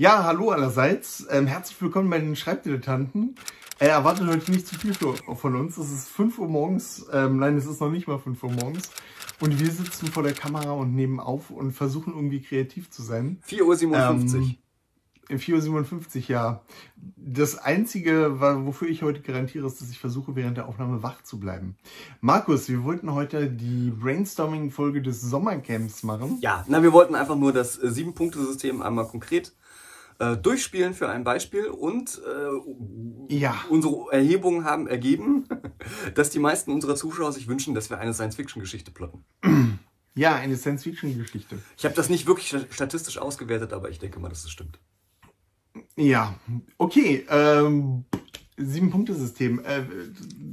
Ja, hallo allerseits. Ähm, herzlich willkommen bei den Schreibdilettanten. Er erwartet heute nicht zu viel für, von uns. Es ist 5 Uhr morgens. Ähm, nein, es ist noch nicht mal 5 Uhr morgens. Und wir sitzen vor der Kamera und nehmen auf und versuchen irgendwie kreativ zu sein. 4.57 Uhr. Ähm, 4.57 Uhr, ja. Das Einzige, wofür ich heute garantiere, ist, dass ich versuche, während der Aufnahme wach zu bleiben. Markus, wir wollten heute die Brainstorming-Folge des Sommercamps machen. Ja, na, wir wollten einfach nur das äh, Sieben-Punkte-System einmal konkret äh, durchspielen für ein Beispiel und äh, ja. unsere Erhebungen haben ergeben, dass die meisten unserer Zuschauer sich wünschen, dass wir eine Science-Fiction-Geschichte plotten. Ja, eine Science-Fiction-Geschichte. Ich habe das nicht wirklich statistisch ausgewertet, aber ich denke mal, dass es stimmt. Ja, okay. Ähm, Sieben-Punkte-System. Äh,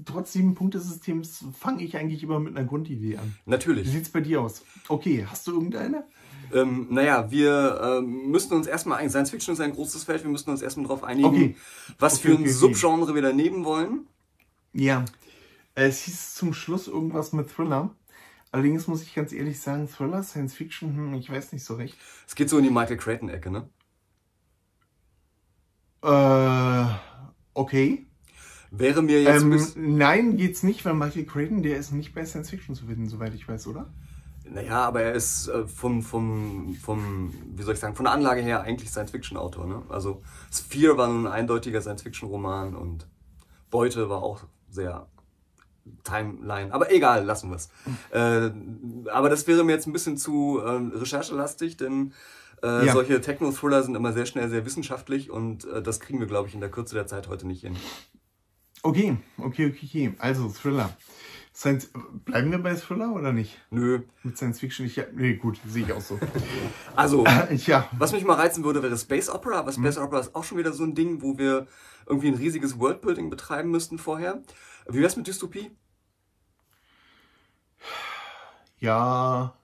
trotz Sieben-Punkte-Systems fange ich eigentlich immer mit einer Grundidee an. Natürlich. Wie sieht's bei dir aus? Okay, hast du irgendeine? Ähm, naja, wir ähm, müssten uns erstmal, Science Fiction ist ein großes Feld, wir müssten uns erstmal darauf einigen, okay. was okay, für ein okay, Subgenre wir da nehmen wollen. Ja, es hieß zum Schluss irgendwas mit Thriller. Allerdings muss ich ganz ehrlich sagen, Thriller, Science Fiction, hm, ich weiß nicht so recht. Es geht so in die Michael Creighton-Ecke, ne? Äh, okay. Wäre mir jetzt. Ähm, nein, geht's nicht, weil Michael Creighton, der ist nicht bei Science Fiction zu finden, soweit ich weiß, oder? Naja, aber er ist äh, vom, vom, vom, wie soll ich sagen, von der Anlage her eigentlich Science-Fiction-Autor. Ne? Also Sphere war nun ein eindeutiger Science-Fiction-Roman und Beute war auch sehr Timeline. Aber egal, lassen wir es. Äh, aber das wäre mir jetzt ein bisschen zu äh, recherchelastig, denn äh, ja. solche Techno-Thriller sind immer sehr schnell sehr wissenschaftlich und äh, das kriegen wir, glaube ich, in der Kürze der Zeit heute nicht hin. Okay, okay, okay, okay. Also Thriller. Science, bleiben wir bei Thriller oder nicht? Nö. Mit Science Fiction? Ich, nee, gut, sehe ich auch so. Also, ja. was mich mal reizen würde, wäre Space Opera. Aber Space mhm. Opera ist auch schon wieder so ein Ding, wo wir irgendwie ein riesiges Worldbuilding betreiben müssten vorher. Wie wär's mit Dystopie? Ja,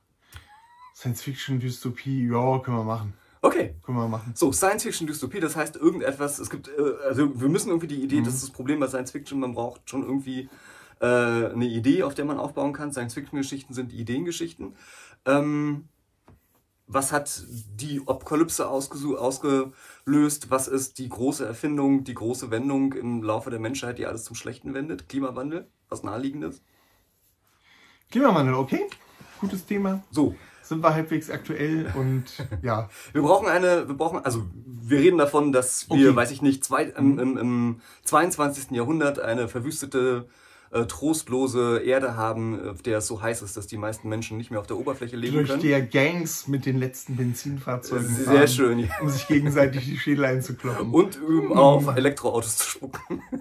Science Fiction, Dystopie, ja, können wir machen. Okay. Können wir machen. So, Science Fiction, Dystopie, das heißt irgendetwas, es gibt, äh, also wir müssen irgendwie die Idee, mhm. das ist das Problem bei Science Fiction, man braucht schon irgendwie äh, eine Idee, auf der man aufbauen kann. Science-Fiction-Geschichten sind Ideengeschichten. Ähm, was hat die Apokalypse ausgelöst? Was ist die große Erfindung, die große Wendung im Laufe der Menschheit, die alles zum Schlechten wendet? Klimawandel, was naheliegendes? Klimawandel, okay. Gutes Thema. So. Sind wir halbwegs aktuell und ja. wir brauchen eine, wir brauchen, also wir reden davon, dass wir, okay. weiß ich nicht, zwei, im, im, im 22. Jahrhundert eine verwüstete äh, trostlose Erde haben, auf der es so heiß ist, dass die meisten Menschen nicht mehr auf der Oberfläche leben Durch können. Durch der Gangs mit den letzten Benzinfahrzeugen Sehr fahren, schön, ja. um sich gegenseitig die Schädel einzukloppen. Und üben auf Elektroautos zu spucken.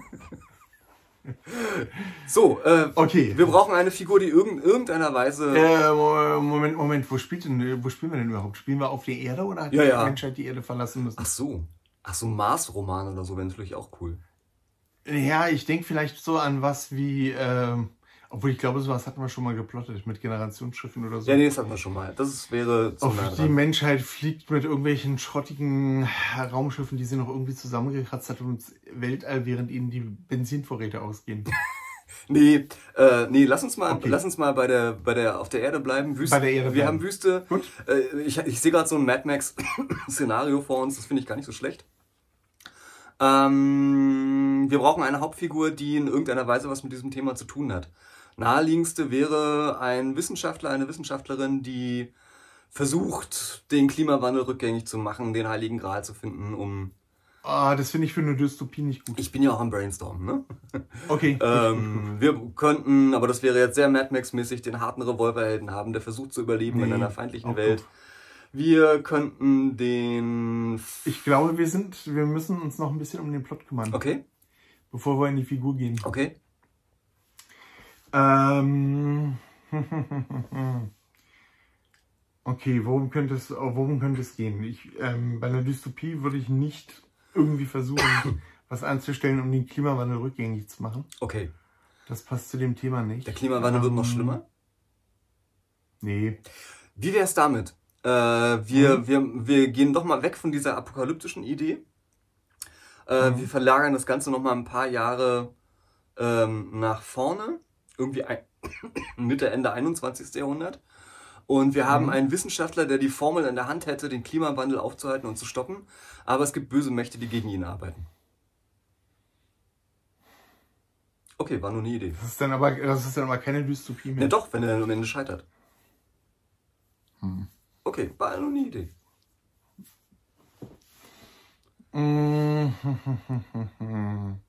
So, äh, okay. wir brauchen eine Figur, die in irgendeiner Weise. Äh, Moment, Moment, wo, spielt denn, wo spielen wir denn überhaupt? Spielen wir auf der Erde oder hat ja, die Menschheit die Erde verlassen müssen? Ach so. Ach so, Mars-Roman oder so wäre natürlich auch cool. Ja, ich denke vielleicht so an was wie, ähm, obwohl ich glaube, sowas hatten wir schon mal geplottet mit Generationsschiffen oder so. Ja, nee, das hatten wir schon mal. Das wäre zu Auf nah Die Menschheit fliegt mit irgendwelchen schrottigen Raumschiffen, die sie noch irgendwie zusammengekratzt hat und ins Weltall, während ihnen die Benzinvorräte ausgehen. Nee, äh, nee, lass uns mal, okay. lass uns mal bei der, bei der, auf der Erde bleiben. Wüste. Bei der Erde. Wir bleiben. haben Wüste. Gut. Äh, ich, ich sehe gerade so ein Mad Max Szenario vor uns. Das finde ich gar nicht so schlecht. Ähm, wir brauchen eine Hauptfigur, die in irgendeiner Weise was mit diesem Thema zu tun hat. Naheliegendste wäre ein Wissenschaftler, eine Wissenschaftlerin, die versucht, den Klimawandel rückgängig zu machen, den Heiligen Gral zu finden, um. Ah, das finde ich für eine Dystopie nicht gut. Ich bin ja auch am Brainstorm, ne? Okay. ähm, wir könnten, aber das wäre jetzt sehr Mad Max-mäßig, den harten Revolverhelden haben, der versucht zu überleben nee, in einer feindlichen Welt. Gut. Wir könnten den. Ich glaube, wir sind, wir müssen uns noch ein bisschen um den Plot kümmern. Okay. Bevor wir in die Figur gehen. Okay. Ähm. okay, worum könnte es, worum könnte es gehen? Ich, ähm, bei einer Dystopie würde ich nicht irgendwie versuchen, was anzustellen, um den Klimawandel rückgängig zu machen. Okay. Das passt zu dem Thema nicht. Der Klimawandel ähm, wird noch ähm, schlimmer? Nee. Wie wäre es damit? Äh, wir, mhm. wir, wir gehen doch mal weg von dieser apokalyptischen Idee. Äh, mhm. Wir verlagern das Ganze noch mal ein paar Jahre ähm, nach vorne, irgendwie ein, Mitte, Ende 21. Jahrhundert. Und wir haben einen Wissenschaftler, der die Formel in der Hand hätte, den Klimawandel aufzuhalten und zu stoppen. Aber es gibt böse Mächte, die gegen ihn arbeiten. Okay, war nur eine Idee. Das ist dann aber, das ist dann aber keine Dystopie mehr. Ja doch, wenn er am Ende scheitert. Okay, war nur eine Idee.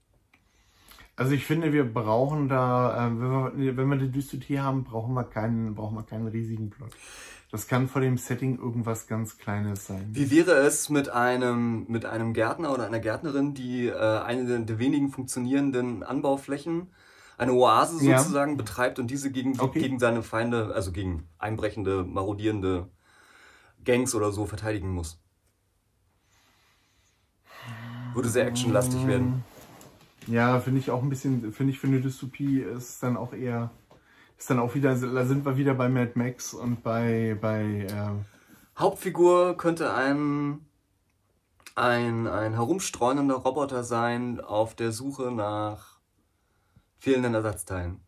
Also ich finde, wir brauchen da, äh, wenn wir, wenn wir eine Dystopie haben, brauchen wir keinen, brauchen wir keinen riesigen Plot. Das kann vor dem Setting irgendwas ganz Kleines sein. Wie wäre es mit einem, mit einem Gärtner oder einer Gärtnerin, die äh, eine der, wenigen funktionierenden Anbauflächen, eine Oase Ja. sozusagen betreibt und diese gegen, Okay. gegen seine Feinde, also gegen einbrechende, marodierende Gangs oder so verteidigen muss? Würde sehr actionlastig werden. Ja, finde ich auch ein bisschen, finde ich für eine Dystopie ist dann auch eher, ist dann auch wieder, da sind wir wieder bei Mad Max und bei, bei, äh, Hauptfigur könnte ein, ein, ein herumstreunender Roboter sein auf der Suche nach fehlenden Ersatzteilen.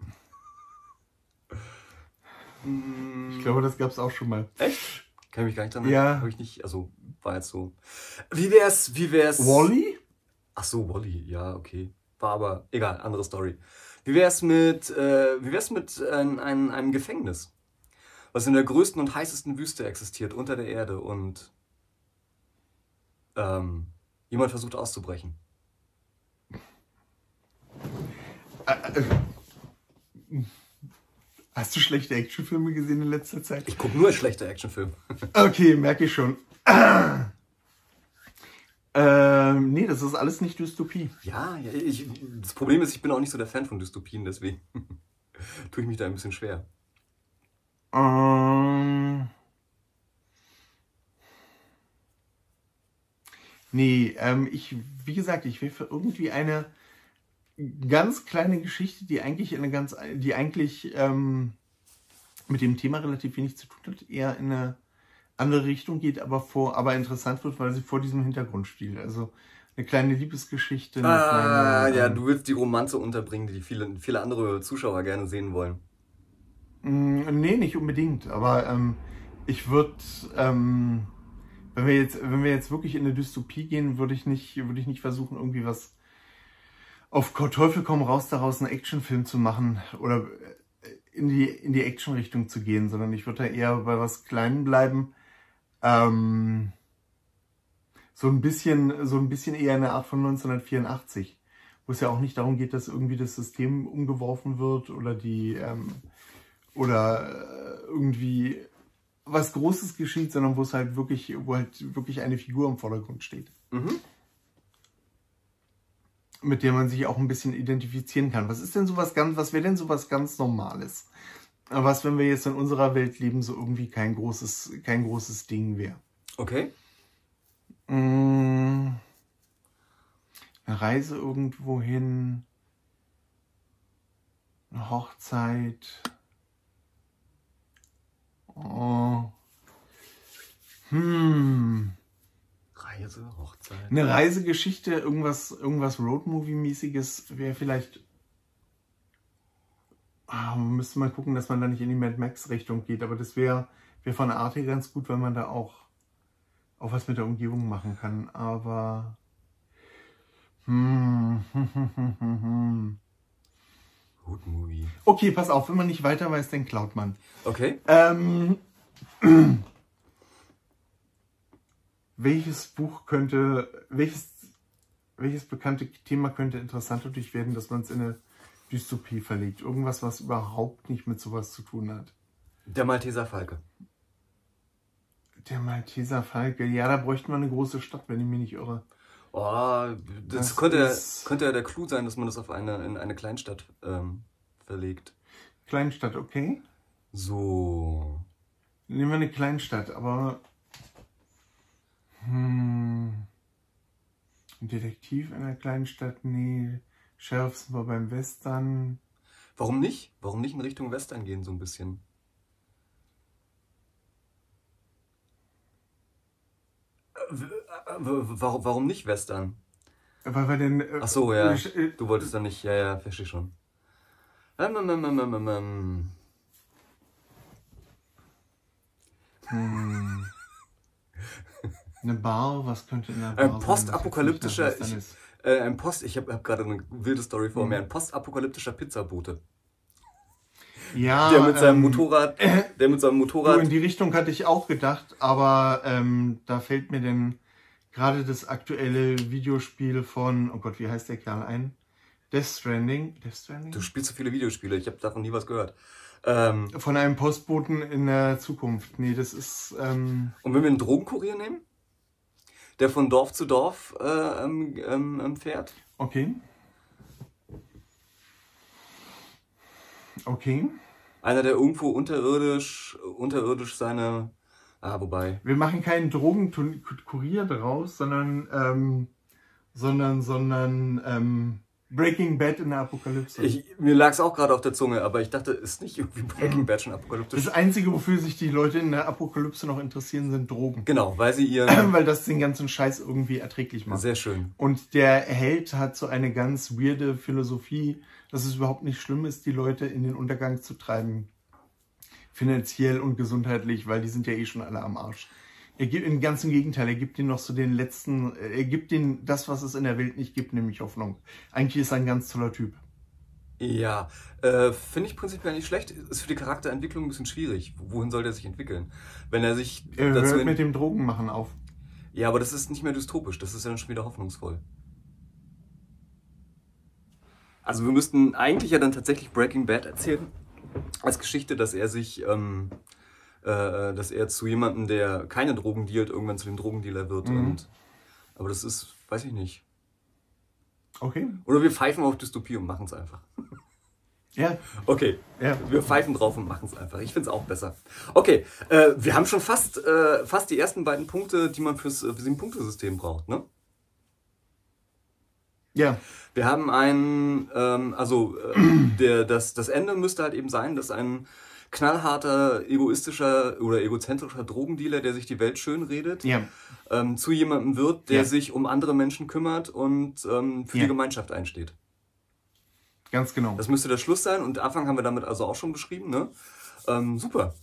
ich glaube, das gab's auch schon mal. Echt? Kann ich mich gar nicht dran Ja. erinnern. Hab ich nicht, also war jetzt so. Wie wär's, wie wär's? Wally? Ach so, Wally, ja, okay. War aber, egal, andere Story. Wie wär's mit, äh, wie wär's mit äh, einem, einem Gefängnis? Was in der größten und heißesten Wüste existiert, unter der Erde und ähm, jemand versucht auszubrechen. Hast du schlechte Actionfilme gesehen in letzter Zeit? Ich gucke nur schlechte Actionfilme. Okay, merke ich schon. ähm, nee, das ist alles nicht Dystopie. ja, ja ich, das Problem ist, ich bin auch nicht so der Fan von Dystopien, deswegen tue ich mich da ein bisschen schwer. Ähm, nee, ähm, ich, wie gesagt, ich will für irgendwie eine ganz kleine Geschichte, die eigentlich eine ganz, die eigentlich ähm, mit dem Thema relativ wenig zu tun hat, eher in eine andere Richtung geht, aber vor, aber interessant wird, weil sie vor diesem Hintergrund steht. Also eine kleine Liebesgeschichte. Eine Ah, kleine, ja, ähm, du willst die Romanze unterbringen, die viele, viele andere Zuschauer gerne sehen wollen. Mm, Nee, nicht unbedingt. Aber ähm, ich würde, ähm, wenn wir jetzt, wenn wir jetzt wirklich in eine Dystopie gehen, würde ich nicht, würde ich nicht versuchen, irgendwie was auf Teufel komm raus daraus einen Actionfilm zu machen oder äh, in die in die Action-Richtung zu gehen, sondern ich würde da eher bei was Kleinem bleiben. Ähm, so ein bisschen, so ein bisschen eher eine Art von 1984, wo es ja auch nicht darum geht, dass irgendwie das System umgeworfen wird oder die ähm, oder äh, irgendwie was Großes geschieht, sondern wo es halt wirklich, wo halt wirklich eine Figur im Vordergrund steht. Mhm. Mit der man sich auch ein bisschen identifizieren kann. Was ist denn sowas ganz, was wäre denn sowas ganz Normales? Was, wenn wir jetzt in unserer Welt leben, so irgendwie kein großes, kein großes Ding wäre? Okay. Mm, Eine Reise irgendwo hin, eine Hochzeit. Oh. Hm. Reise, Hochzeit. Eine Reisegeschichte, irgendwas, irgendwas Roadmovie-mäßiges wäre vielleicht. Ah, man müsste mal gucken, dass man da nicht in die Mad Max-Richtung geht, aber das wäre wär von der Art her ganz gut, weil man da auch, auch was mit der Umgebung machen kann. Aber. Hm. Good Movie. Okay, pass auf, wenn man nicht weiter weiß, dann klaut man. Okay. Ähm, welches Buch könnte, welches, welches bekannte Thema könnte interessant dadurch werden, dass man es in eine Dystopie verlegt? Irgendwas, was überhaupt nicht mit sowas zu tun hat. Der Malteser Falke. Der Malteser Falke, ja, da bräuchten wir eine große Stadt, wenn ich mich nicht irre. Oh, das, Das könnte, ist- könnte ja der Clou sein, dass man das auf eine, in eine Kleinstadt ähm, verlegt. Kleinstadt, okay? So. Nehmen wir eine Kleinstadt, aber. Hm, ein Detektiv in einer Kleinstadt? Nee. Sheriff sind wir beim Western. Warum nicht? Warum nicht in Richtung Western gehen, so ein bisschen? Äh, äh, warum nicht Western? Weil wir denn. äh, Ach so, ja. äh, Du wolltest dann nicht, ja, ja, verstehe schon. Ähm, ähm, ähm, ähm, ähm, ähm. Hm. Eine Bar, was könnte in der Bar Ein sein, postapokalyptischer, äh, ein Post, ich habe hab gerade eine wilde Story vor Mhm. mir, ein postapokalyptischer Pizzabote. Ja, Der mit seinem ähm, Motorrad, der mit seinem Motorrad, in die Richtung hatte ich auch gedacht, aber ähm, da fällt mir denn gerade das aktuelle Videospiel von, oh Gott, wie heißt der Kerl ein? Death Stranding? Death Stranding? du spielst so viele Videospiele, ich habe davon nie was gehört. Ähm, Von einem Postboten in der Zukunft. Nee, das ist, ähm, und wenn wir einen Drogenkurier nehmen, der von Dorf zu Dorf äh, ähm, ähm, ähm, fährt, okay. Okay. einer, der irgendwo unterirdisch, unterirdisch seine, ah, wobei, Wir machen keinen Drogenkurier draus, sondern, ähm, sondern, sondern, ähm, Breaking Bad in der Apokalypse. ich, mir lag es auch gerade auf der Zunge, aber ich dachte, ist nicht irgendwie Breaking Bad schon apokalyptisch? das Einzige, wofür sich die Leute in der Apokalypse noch interessieren, sind Drogen. Genau, weil sie ihren, Weil das den ganzen Scheiß irgendwie erträglich macht. sehr schön. Und der Held hat so eine ganz weirde Philosophie, dass es überhaupt nicht schlimm ist, die Leute in den Untergang zu treiben. Finanziell und gesundheitlich, weil die sind ja eh schon alle am Arsch. Er gibt, im ganzen Gegenteil, er gibt ihnen noch so den letzten, er gibt ihnen das, was es in der Welt nicht gibt, nämlich Hoffnung. Eigentlich ist er ein ganz toller Typ. Ja, äh, finde ich prinzipiell nicht schlecht. Ist für die Charakterentwicklung ein bisschen schwierig. Wohin soll der sich entwickeln? Wenn er sich Er hört mit dem Drogenmachen auf. Ja, aber das ist nicht mehr dystopisch, das ist ja dann schon wieder hoffnungsvoll. Also wir müssten eigentlich ja dann tatsächlich Breaking Bad erzählen. Als Geschichte, dass er sich, ähm, äh, dass er zu jemandem, der keine Drogen dealt, irgendwann zu dem Drogendealer wird. Mhm. Und, aber das ist, weiß ich nicht. Okay. Oder wir pfeifen auf Dystopie und machen es einfach. Ja, Okay, ja. wir pfeifen drauf und machen es einfach. Ich finde es auch besser. Okay, äh, wir haben schon fast, äh, fast die ersten beiden Punkte, die man fürs äh, Sieben-Punkte-System braucht, ne? Ja. Wir haben ein, ähm, also äh, der, das, das Ende müsste halt eben sein, dass ein knallharter, egoistischer oder egozentrischer Drogendealer, der sich die Welt schön redet, Ja. ähm, zu jemandem wird, der Ja. sich um andere Menschen kümmert und ähm, für Ja. die Gemeinschaft einsteht. Ganz genau. Das müsste der Schluss sein und Anfang haben wir damit also auch schon beschrieben, ne? Ähm, super.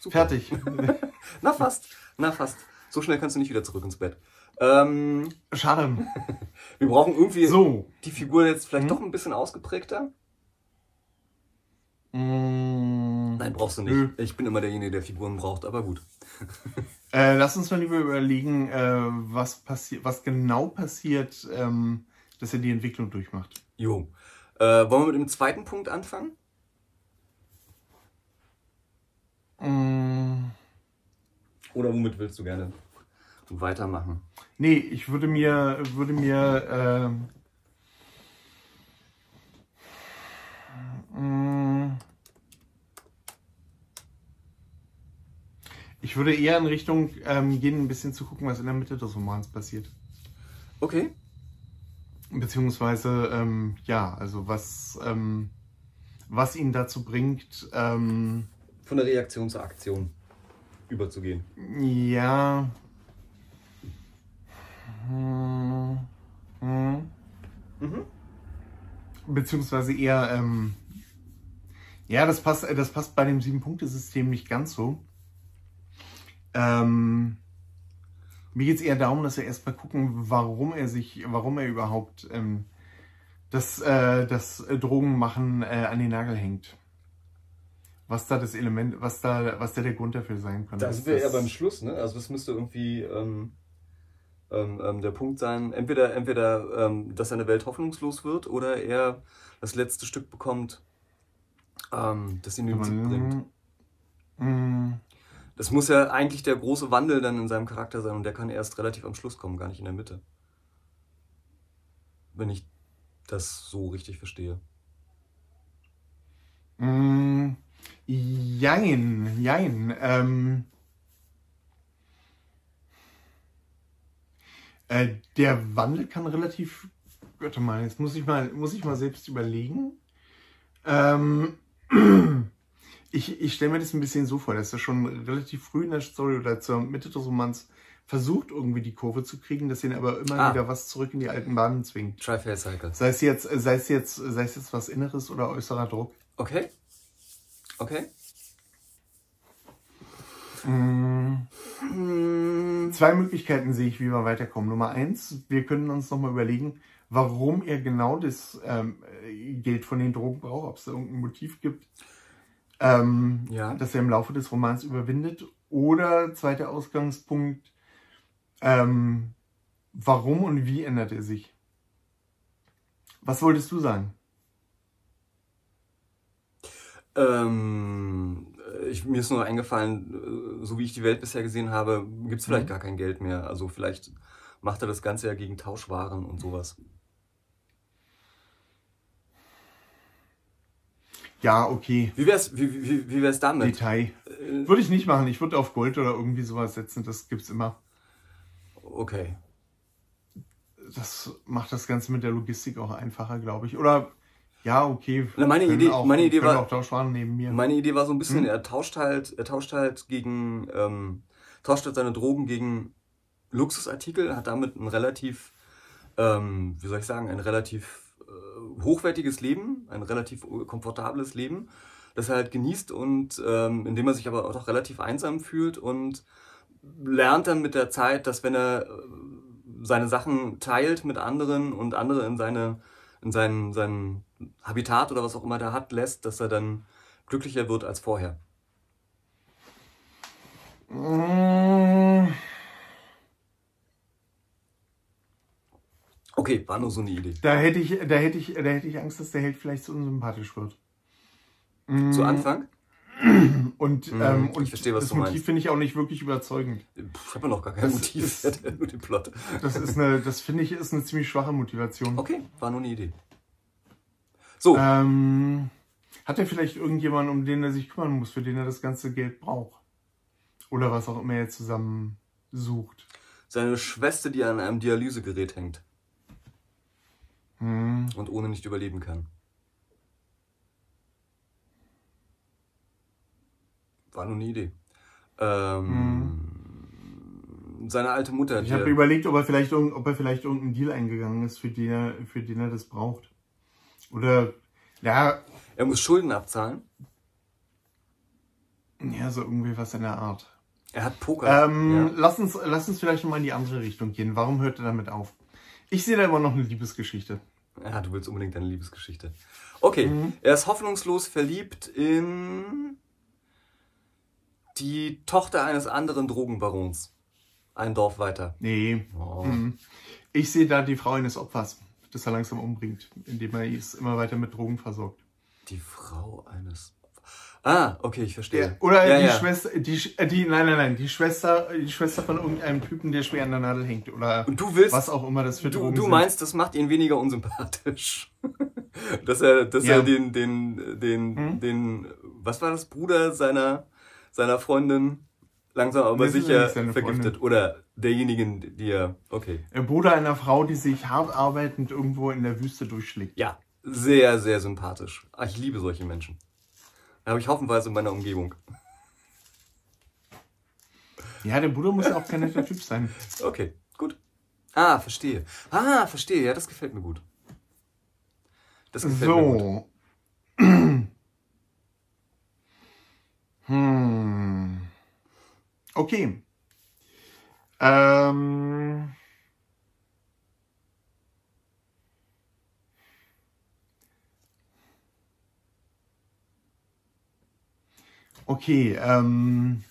super. Fertig. Na fast, na fast. So schnell kannst du nicht wieder zurück ins Bett. Ähm, Schade. wir brauchen irgendwie So. die Figur jetzt vielleicht Mhm. doch ein bisschen ausgeprägter. Mm. Nein, brauchst du nicht. Nö. Ich bin immer derjenige, der Figuren braucht, aber gut. Äh, lass uns mal lieber überlegen, äh, was passiert, was genau passiert, ähm, dass er die Entwicklung durchmacht. Jo. Äh, wollen wir mit dem zweiten Punkt anfangen? Mm, Oder womit willst du gerne weitermachen? nee, ich würde mir, würde mir, ähm, mm, ich würde eher in Richtung ähm, gehen, ein bisschen zu gucken, was in der Mitte des Romans passiert. Okay. Beziehungsweise, ähm, ja, also was, ähm, was ihn dazu bringt, ähm, Von der Reaktion zur Aktion überzugehen. ja. Hm, hm. Mhm. Beziehungsweise eher, ähm, ja, das passt, das passt bei dem Sieben-Punkte-System nicht ganz so. Ähm, mir geht es eher darum, dass wir erstmal gucken, warum er sich, warum er überhaupt ähm, das, äh, das Drogenmachen äh, an den Nagel hängt. Was da das Element, was da, was da der Grund dafür sein kann. Da Das- sind wir eher beim Schluss, ne? Also das müsste irgendwie ähm, ähm, ähm, der Punkt sein, entweder, entweder ähm, dass seine Welt hoffnungslos wird oder er das letzte Stück bekommt, ähm, das ihn in den Sieg bringt. Mm, Das muss ja eigentlich der große Wandel dann in seinem Charakter sein und der kann erst relativ am Schluss kommen, gar nicht in der Mitte. Wenn ich das so richtig verstehe. Mm, jein, jein. Ähm, äh, der Wandel kann relativ. Warte mal, jetzt muss ich mal, muss ich mal selbst überlegen. Ähm, ich ich stelle mir das ein bisschen so vor, dass er schon relativ früh in der Story oder zur Mitte des Romans versucht, irgendwie die Kurve zu kriegen, dass ihn aber immer Ah. wieder was zurück in die alten Bahnen zwingt. Tri-Fair Cycle. Sei es jetzt, sei es jetzt, sei es jetzt was Inneres oder äußerer Druck. Okay. Okay. Mm. Zwei Möglichkeiten sehe ich, wie wir weiterkommen. Nummer eins, wir können uns nochmal überlegen, warum er genau das ähm, Geld von den Drogen braucht, ob es da irgendein Motiv gibt, ähm, Ja. dass er im Laufe des Romans überwindet. Oder zweiter Ausgangspunkt, ähm, warum und wie ändert er sich? Was wolltest du sagen? Ähm, ich, mir ist nur eingefallen, äh, so wie ich die Welt bisher gesehen habe, gibt es vielleicht Mhm. gar kein Geld mehr. Also vielleicht macht er das Ganze ja gegen Tauschwaren und sowas. Ja, okay. Wie wär's, wie, wie, wie wär's damit? Detail. Äh, Würde ich nicht machen. Ich würde auf Gold oder irgendwie sowas setzen. Das gibt's immer. okay. Das macht das Ganze mit der Logistik auch einfacher, glaube ich. Oder ja, okay. Na, meine Idee- auch, meine Idee war-. Meine Idee war so ein bisschen, Hm? er tauscht halt, er tauscht halt gegen, ähm, tauscht halt seine Drogen gegen Luxusartikel, hat damit ein relativ, ähm, wie soll ich sagen, ein relativ hochwertiges Leben, ein relativ äh, komfortables Leben, das er halt genießt und ähm, in dem er sich aber auch relativ einsam fühlt und lernt dann mit der Zeit, dass wenn er äh, seine Sachen teilt mit anderen und andere in seine in sein, sein Habitat oder was auch immer der hat lässt, dass er dann glücklicher wird als vorher. Mm, Okay, war nur so eine Idee. Da hätte ich, da hätte ich, da hätte ich Angst, dass der Held vielleicht zu unsympathisch wird. Zu Anfang? Und, Mhm, ähm, ich und verstehe, was das du Motiv meinst. finde ich auch nicht wirklich überzeugend. Ich habe ja noch gar kein Das Motiv, ist- ich nur den Plot. Das ist eine, das finde ich, ist eine ziemlich schwache Motivation. Okay, war nur eine Idee. So, Ähm, hat er vielleicht irgendjemanden, um den er sich kümmern muss, für den er das ganze Geld braucht? Oder was auch immer er zusammen sucht. seine Schwester, die an einem Dialysegerät hängt Hm. und ohne nicht überleben kann. War nur eine Idee. Ähm, Seine alte Mutter, Ich habe er- überlegt, ob er vielleicht ob er vielleicht irgendeinen Deal eingegangen ist, für den er, für den er das braucht. Oder ja, er muss Schulden abzahlen. ja, so irgendwie was in der Art. Er hat Poker. Ähm, ja. lass, uns, lass uns vielleicht mal in die andere Richtung gehen. Warum hört er damit auf? Ich sehe da immer noch eine Liebesgeschichte. Ja, du willst unbedingt eine Liebesgeschichte. Okay, Mhm. er ist hoffnungslos verliebt in die Tochter eines anderen Drogenbarons. Ein Dorf weiter. Nee. Oh. Mhm. Ich sehe da die Frau eines Opfers, das er langsam umbringt, indem er es immer weiter mit Drogen versorgt. Die Frau eines. Ah, okay, ich verstehe. Ja, oder ja, die ja. Schwester, die, äh, die, nein, nein, nein, die Schwester, die Schwester von irgendeinem Typen, der schwer an der Nadel hängt. Oder Und du willst. was auch immer das für Du, Drogen du sind. meinst, das macht ihn weniger unsympathisch. dass er, dass er den, den, den, Hm? den, was war das, Bruder seiner, seiner Freundin langsam aber Das sicher vergiftet. Oder derjenigen, die er, okay. Der Bruder einer Frau, die sich hart arbeitend irgendwo in der Wüste durchschlägt. Ja, sehr, sehr sympathisch. Ah, ich liebe solche Menschen. Habe ich haufenweise in meiner Umgebung. Ja, der Bruder muss ja auch kein netter Typ sein. Okay, gut. Ah, verstehe. Ah, verstehe. Ja, das gefällt mir gut. Das gefällt mir gut. So. hm. Okay. Ähm. Okay, ähm.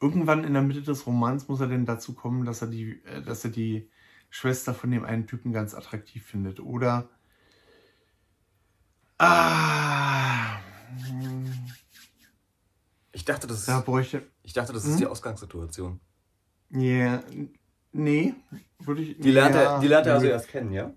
Irgendwann in der Mitte des Romans muss er denn dazu kommen, dass er die, äh, dass er die Schwester von dem einen Typen ganz attraktiv findet. Oder Ah. hm, Ich dachte, das ist, Da bräuchte. ich dachte, das Hm? ist die Ausgangssituation. Ja. Nee. Würde ich. Die lernt, ja, er, die lernt er also erst kennen, ja?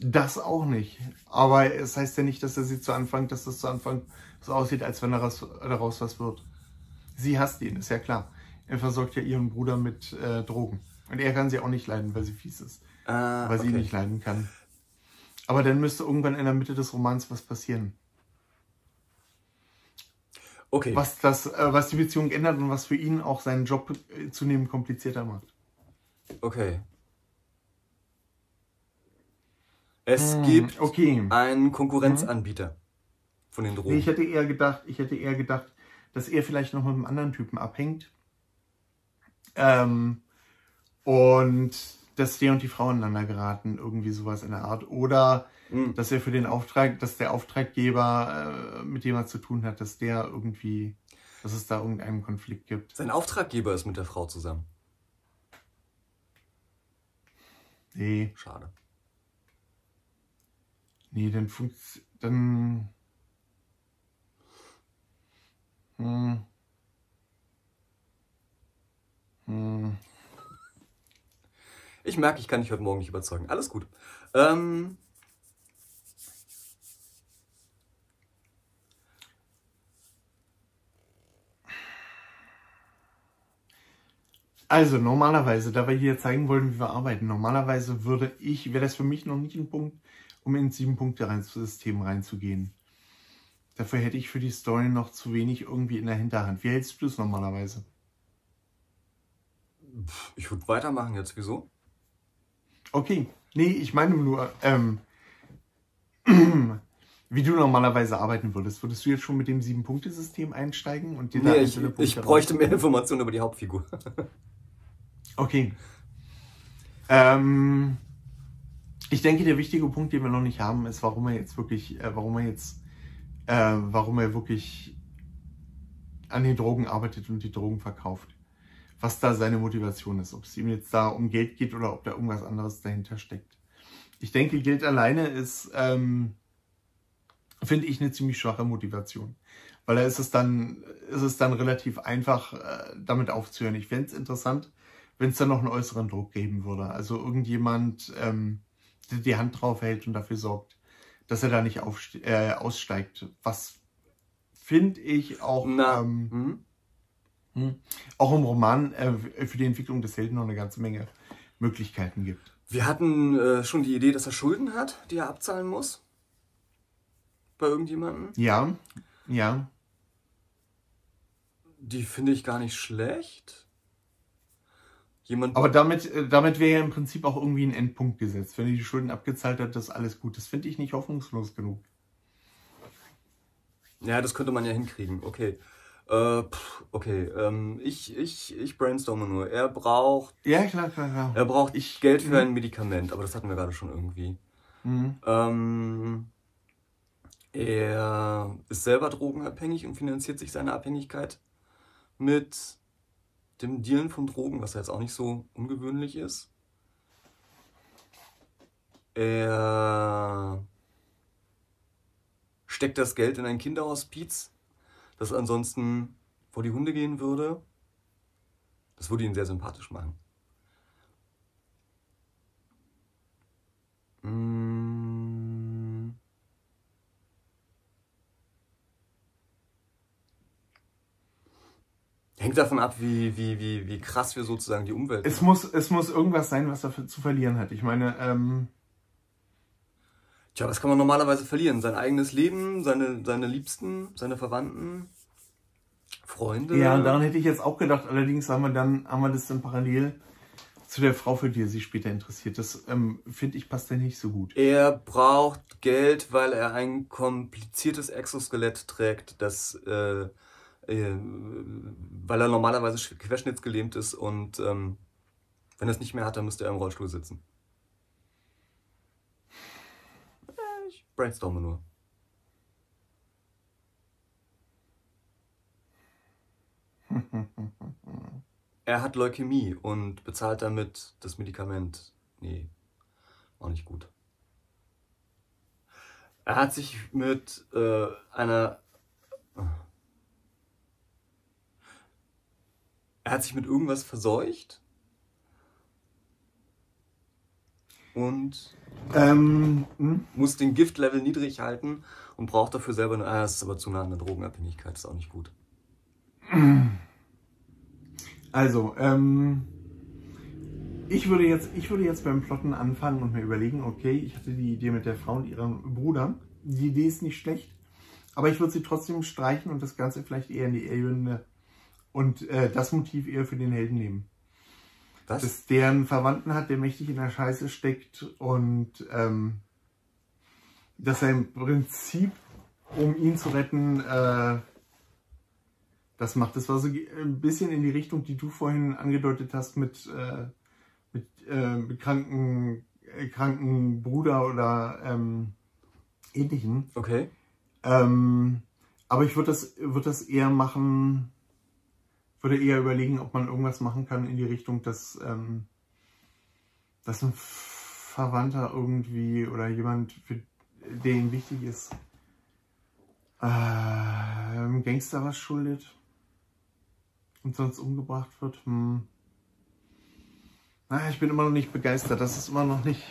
Das auch nicht. Aber es heißt ja nicht, dass er sie zu Anfang, dass das zu Anfang so aussieht, als wenn daraus, daraus was wird. Sie hasst ihn, ist ja klar. Er versorgt ja ihren Bruder mit äh, Drogen. Und er kann sie auch nicht leiden, weil sie fies ist. Ah, Weil sie ihn okay. nicht leiden kann. Aber dann müsste irgendwann in der Mitte des Romans was passieren. Okay. Was, das, äh, was die Beziehung ändert und was für ihn auch seinen Job äh, zunehmend komplizierter macht. Okay. Es Hm, gibt okay. einen Konkurrenzanbieter von den Drogen. Nee, ich hätte eher gedacht, ich hätte eher gedacht, dass er vielleicht noch mit einem anderen Typen abhängt. Ähm, und dass der und die Frau aneinander geraten, irgendwie sowas in der Art. Oder Hm. dass er für den Auftrag, dass der Auftraggeber, äh, mit dem er zu tun hat, dass der irgendwie, dass es da irgendeinen Konflikt gibt. Sein Auftraggeber ist mit der Frau zusammen. Nee, Schade. Nee, dann funkt, dann, hm, hm. Ich merke, ich kann dich heute Morgen nicht überzeugen. Alles gut. Ähm, Also normalerweise, da wir hier zeigen wollen, wie wir arbeiten, normalerweise würde ich, wäre das für mich noch nicht ein Punkt, um ins sieben Punkte rein System reinzugehen. Dafür hätte ich für die Story noch zu wenig irgendwie in der Hinterhand. Wie hältst du das normalerweise? ich würde weitermachen jetzt. Wieso? Okay, nee, ich meine nur, ähm, wie du normalerweise arbeiten würdest. Würdest du jetzt schon mit dem sieben Punkte System einsteigen und dir da Nee, ich, einzelne Punkte ich bräuchte mehr Informationen über die Hauptfigur. Okay. Ähm, ich denke, der wichtige Punkt, den wir noch nicht haben, ist, warum er jetzt wirklich, äh, warum er jetzt, äh, warum er wirklich an den Drogen arbeitet und die Drogen verkauft. Was da seine Motivation ist. Ob es ihm jetzt da um Geld geht oder ob da irgendwas anderes dahinter steckt. Ich denke, Geld alleine ist, ähm, finde ich, eine ziemlich schwache Motivation. Weil da ist es dann, ist es dann relativ einfach, äh, damit aufzuhören. Ich fände es interessant, wenn es da noch einen äußeren Druck geben würde. Also irgendjemand, ähm, die Hand drauf hält und dafür sorgt, dass er da nicht äh, aussteigt. Was finde ich auch, ähm, hm? hm, auch im Roman äh, für die Entwicklung des Helden noch eine ganze Menge Möglichkeiten gibt. Wir hatten äh, schon die Idee, dass er Schulden hat, die er abzahlen muss. Bei irgendjemandem. Ja, ja. Die finde ich gar nicht schlecht. Jemand. Aber damit, äh, damit wäre ja im Prinzip auch irgendwie ein Endpunkt gesetzt. Wenn er die Schulden abgezahlt hat, das ist alles gut. Das finde ich nicht hoffnungslos genug. Ja, das könnte man ja hinkriegen. Okay. Äh, pff, okay. Ähm, ich, ich, ich brainstorme nur. Er braucht, Ja, klar, klar, klar. er braucht Ich- Geld für ein Medikament, aber das hatten wir gerade schon irgendwie. Mhm. Ähm, er ist selber drogenabhängig und finanziert sich seine Abhängigkeit mit dem Dealen von Drogen, was ja jetzt auch nicht so ungewöhnlich ist. Er steckt das Geld in ein Kinderhospiz, das ansonsten vor die Hunde gehen würde. Das würde ihn sehr sympathisch machen. Mm. Hängt davon ab, wie, wie, wie, wie krass wir sozusagen die Umwelt. Es muss, es muss irgendwas sein, was er zu verlieren hat. Ich meine, ähm, Tja, was kann man normalerweise verlieren? Sein eigenes Leben, seine, seine Liebsten, seine Verwandten, Freunde. ja, daran hätte ich jetzt auch gedacht. Allerdings haben wir dann, haben wir das dann parallel zu der Frau, für die er sich später interessiert. Das ähm, finde ich passt ja nicht so gut. Er braucht Geld, weil er ein kompliziertes Exoskelett trägt, das, äh, äh, weil er normalerweise sch- querschnittsgelähmt ist und ähm, wenn er es nicht mehr hat, dann müsste er im Rollstuhl sitzen. Äh, Ich brainstorme nur. Er hat Leukämie und bezahlt damit das Medikament. Nee, auch nicht gut. Er hat sich mit äh, einer. Er hat sich mit irgendwas verseucht. Und Ähm, hm? muss den Giftlevel niedrig halten und braucht dafür selber eine. Ah, das ist aber zu nah an der Drogenabhängigkeit, ist auch nicht gut. Also, ähm, ich würde jetzt, ich würde jetzt beim Plotten anfangen und mir überlegen, okay, ich hatte die Idee mit der Frau und ihrem Bruder. Die Idee ist nicht schlecht, aber ich würde sie trotzdem streichen und das Ganze vielleicht eher in die Ebene und äh, das Motiv eher für den Helden nehmen. Was? Dass der einen Verwandten hat, der mächtig in der Scheiße steckt und ähm, dass er im Prinzip, um ihn zu retten, äh, das macht. Das war so ein bisschen in die Richtung, die du vorhin angedeutet hast mit, äh, mit, äh, mit kranken, äh, kranken Bruder oder ähm, ähnlichen. Okay. Ähm, aber ich würde das, würd das eher machen, würde eher überlegen, ob man irgendwas machen kann in die Richtung, dass, ähm, dass ein Verwandter irgendwie oder jemand, für den wichtig ist, äh, einem Gangster was schuldet und sonst umgebracht wird. Hm. Naja, ich bin immer noch nicht begeistert. Das ist immer noch nicht.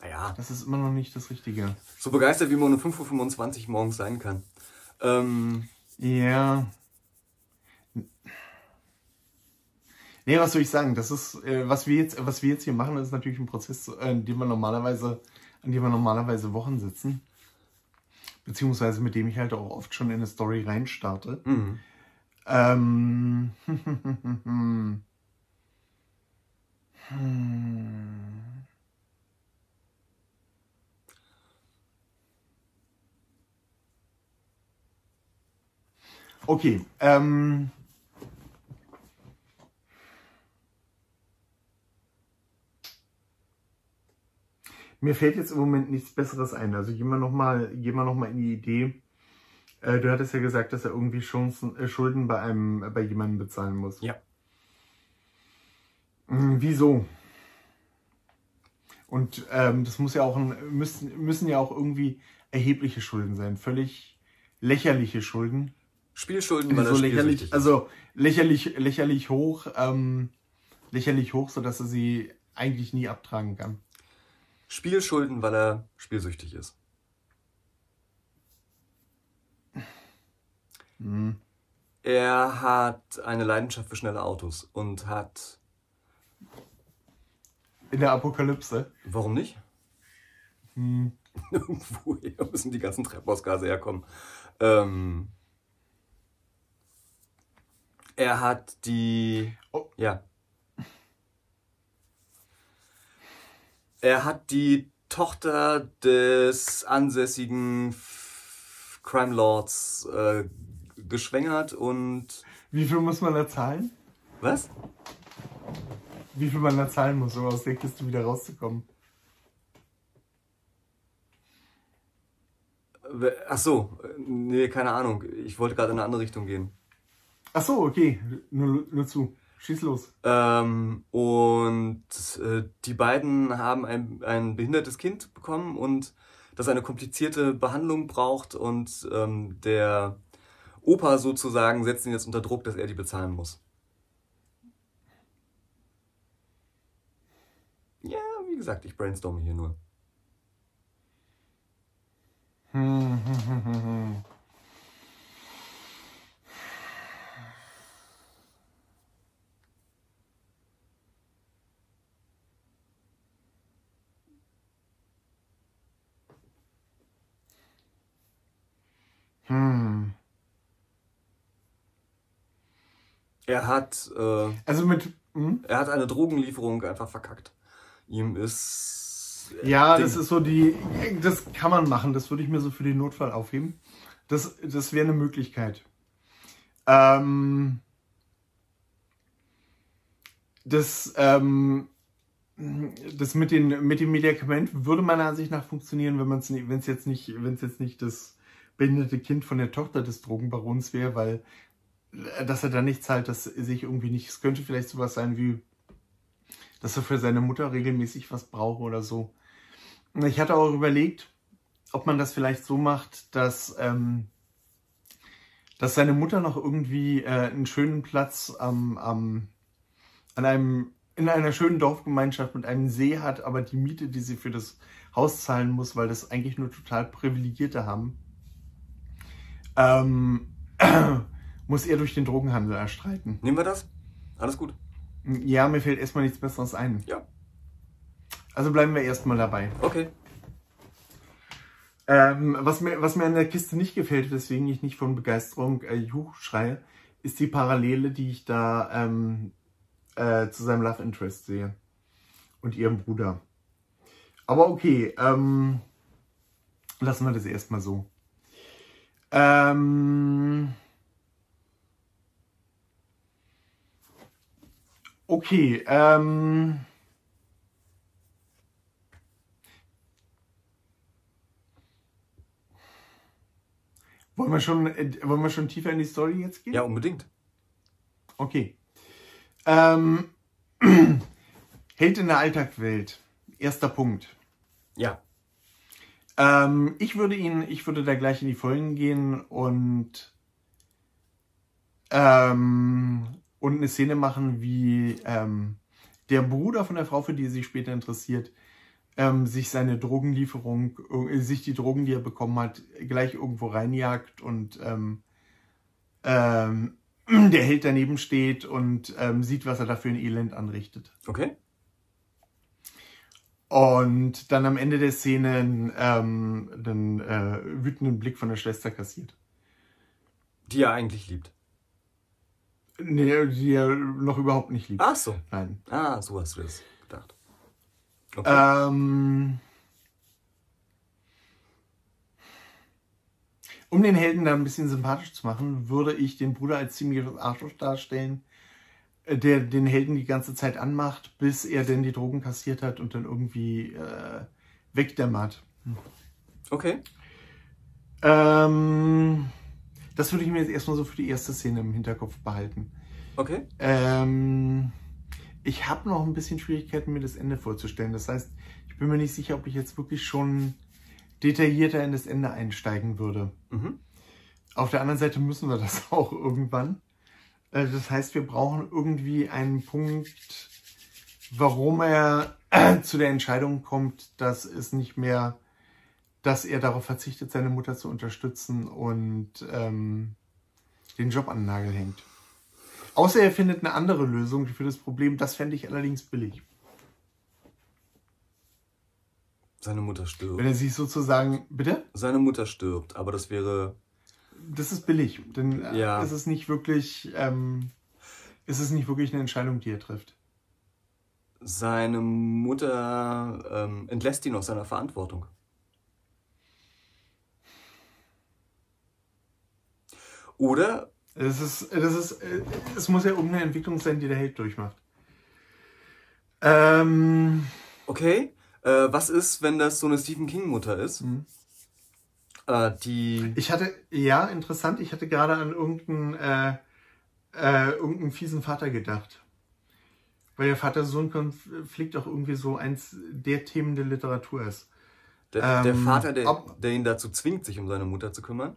Naja. Das ist immer noch nicht das Richtige. So begeistert, wie man um 5.25 Uhr morgens sein kann. Ähm, ja. Nee, was soll ich sagen? Das ist, äh, was wir jetzt, was wir jetzt hier machen, ist natürlich ein Prozess, äh, an dem wir normalerweise, an dem wir normalerweise Wochen sitzen. Beziehungsweise mit dem ich halt auch oft schon in eine Story reinstarte. mhm. Ähm. hm. Okay, ähm. Mir fällt jetzt im Moment nichts Besseres ein. Also gehen wir nochmal noch mal in die Idee. Äh, du hattest ja gesagt, dass er irgendwie Chancen, äh, Schulden bei einem, bei jemandem bezahlen muss. Ja. Hm, wieso? Und ähm, das muss ja auch ein, müssen, müssen ja auch irgendwie erhebliche Schulden sein. Völlig lächerliche Schulden. Spielschulden, weil so er lächerlich, ist. also lächerlich, lächerlich hoch, ähm, lächerlich hoch, sodass er sie eigentlich nie abtragen kann. Spielschulden, weil er spielsüchtig ist. Hm. Er hat eine Leidenschaft für schnelle Autos und hat. In der Apokalypse. Warum nicht? Hm. Woher müssen die ganzen Treibhausgase herkommen? Ähm, er hat die. Oh. Ja. Er hat die Tochter des ansässigen Crime Lords äh, geschwängert und. Wie viel muss man da zahlen? Was? Wie viel man da zahlen muss, um aus der Kiste wieder rauszukommen? Ach so, nee, keine Ahnung. Ich wollte gerade in eine andere Richtung gehen. Ach so, okay. Nur, nur zu. Schieß los. Ähm, und äh, die beiden haben ein, ein behindertes Kind bekommen und das eine komplizierte Behandlung braucht und ähm, der Opa sozusagen setzt ihn jetzt unter Druck, dass er die bezahlen muss. Ja, wie gesagt, ich brainstorme hier nur. Hm. Er hat, äh, Also mit. Hm? er hat eine Drogenlieferung einfach verkackt. Ihm ist. Ja, Ding. das ist so die. Das kann man machen. Das würde ich mir so für den Notfall aufheben. Das, das wäre eine Möglichkeit. Ähm, das, ähm, das mit, den, mit dem Medikament würde meiner Ansicht nach funktionieren, wenn man es wenn es jetzt nicht, wenn es jetzt nicht das behinderte Kind von der Tochter des Drogenbarons wäre, weil äh, dass er da nicht zahlt, dass er sich irgendwie nicht. Es könnte vielleicht sowas sein wie, dass er für seine Mutter regelmäßig was braucht oder so. Ich hatte auch überlegt, ob man das vielleicht so macht, dass, ähm, dass seine Mutter noch irgendwie äh, einen schönen Platz am, am, an einem, in einer schönen Dorfgemeinschaft mit einem See hat, aber die Miete, die sie für das Haus zahlen muss, weil das eigentlich nur total Privilegierte haben, ähm, muss er durch den Drogenhandel erstreiten. Nehmen wir das? Alles gut. Ja, mir fällt erstmal nichts Besseres ein. Ja. Also bleiben wir erstmal dabei. Okay. Ähm, was, mir, was mir an der Kiste nicht gefällt, weswegen ich nicht von Begeisterung äh, Juhu schreie, ist die Parallele, die ich da ähm, äh, zu seinem Love Interest sehe. Und ihrem Bruder. Aber okay, ähm, lassen wir das erstmal so. Ähm, okay, ähm, wollen wir schon, äh, wollen wir schon tiefer in die Story jetzt gehen? Ja, unbedingt. Okay. Ähm, Held in der Alltagswelt. Erster Punkt. Ja. Ähm, ich würde ihn, ich würde da gleich in die Folgen gehen und ähm, und eine Szene machen, wie ähm, der Bruder von der Frau, für die er sich später interessiert, ähm, sich seine Drogenlieferung, äh, sich die Drogen, die er bekommen hat, gleich irgendwo reinjagt und ähm, ähm, der Held daneben steht und ähm, sieht, was er da für ein Elend anrichtet. Okay. Und dann am Ende der Szene ähm, einen äh, wütenden Blick von der Schwester kassiert. Die er eigentlich liebt. Nee, die er noch überhaupt nicht liebt. Ach so. Nein. Ah, so hast du das gedacht. Okay. Ähm, um den Helden da ein bisschen sympathisch zu machen, würde ich den Bruder als ziemliches Arschloch darstellen, der den Helden die ganze Zeit anmacht, bis er denn die Drogen kassiert hat und dann irgendwie äh, wegdämmert. okay. Ähm, das würde ich mir jetzt erstmal so für die erste Szene im Hinterkopf behalten. Okay. Ähm, ich habe noch ein bisschen Schwierigkeiten, mir das Ende vorzustellen. Das heißt, ich bin mir nicht sicher, ob ich jetzt wirklich schon detaillierter in das Ende einsteigen würde. Mhm. Auf der anderen Seite müssen wir das auch irgendwann. Äh, Das heißt, wir brauchen irgendwie einen Punkt, warum er zu der Entscheidung kommt, dass es nicht mehr, dass er darauf verzichtet, seine Mutter zu unterstützen und ähm, den Job an den Nagel hängt. Außer er findet eine andere Lösung für das Problem. Das fände ich allerdings billig. Seine Mutter stirbt. Wenn er sich sozusagen, bitte? Seine Mutter stirbt, aber das wäre. Das ist billig, denn äh, Ja. es ist nicht wirklich, ähm, es ist nicht wirklich eine Entscheidung, die er trifft. Seine Mutter ähm, entlässt ihn aus seiner Verantwortung. Oder Es ist, das ist, äh, es muss ja irgendeine Entwicklung sein, die der Held durchmacht. Ähm, Okay, äh, was ist, wenn das so eine Stephen King-Mutter ist? Mhm. Äh, die. ich hatte, ja, interessant, ich hatte gerade an irgendeinen, äh, äh, irgendeinen fiesen Vater gedacht. Weil der Vater-Sohn-Konflikt auch irgendwie so eins der Themen der Literatur ist. Der, der ähm, Vater, der, ob- der ihn dazu zwingt, sich um seine Mutter zu kümmern?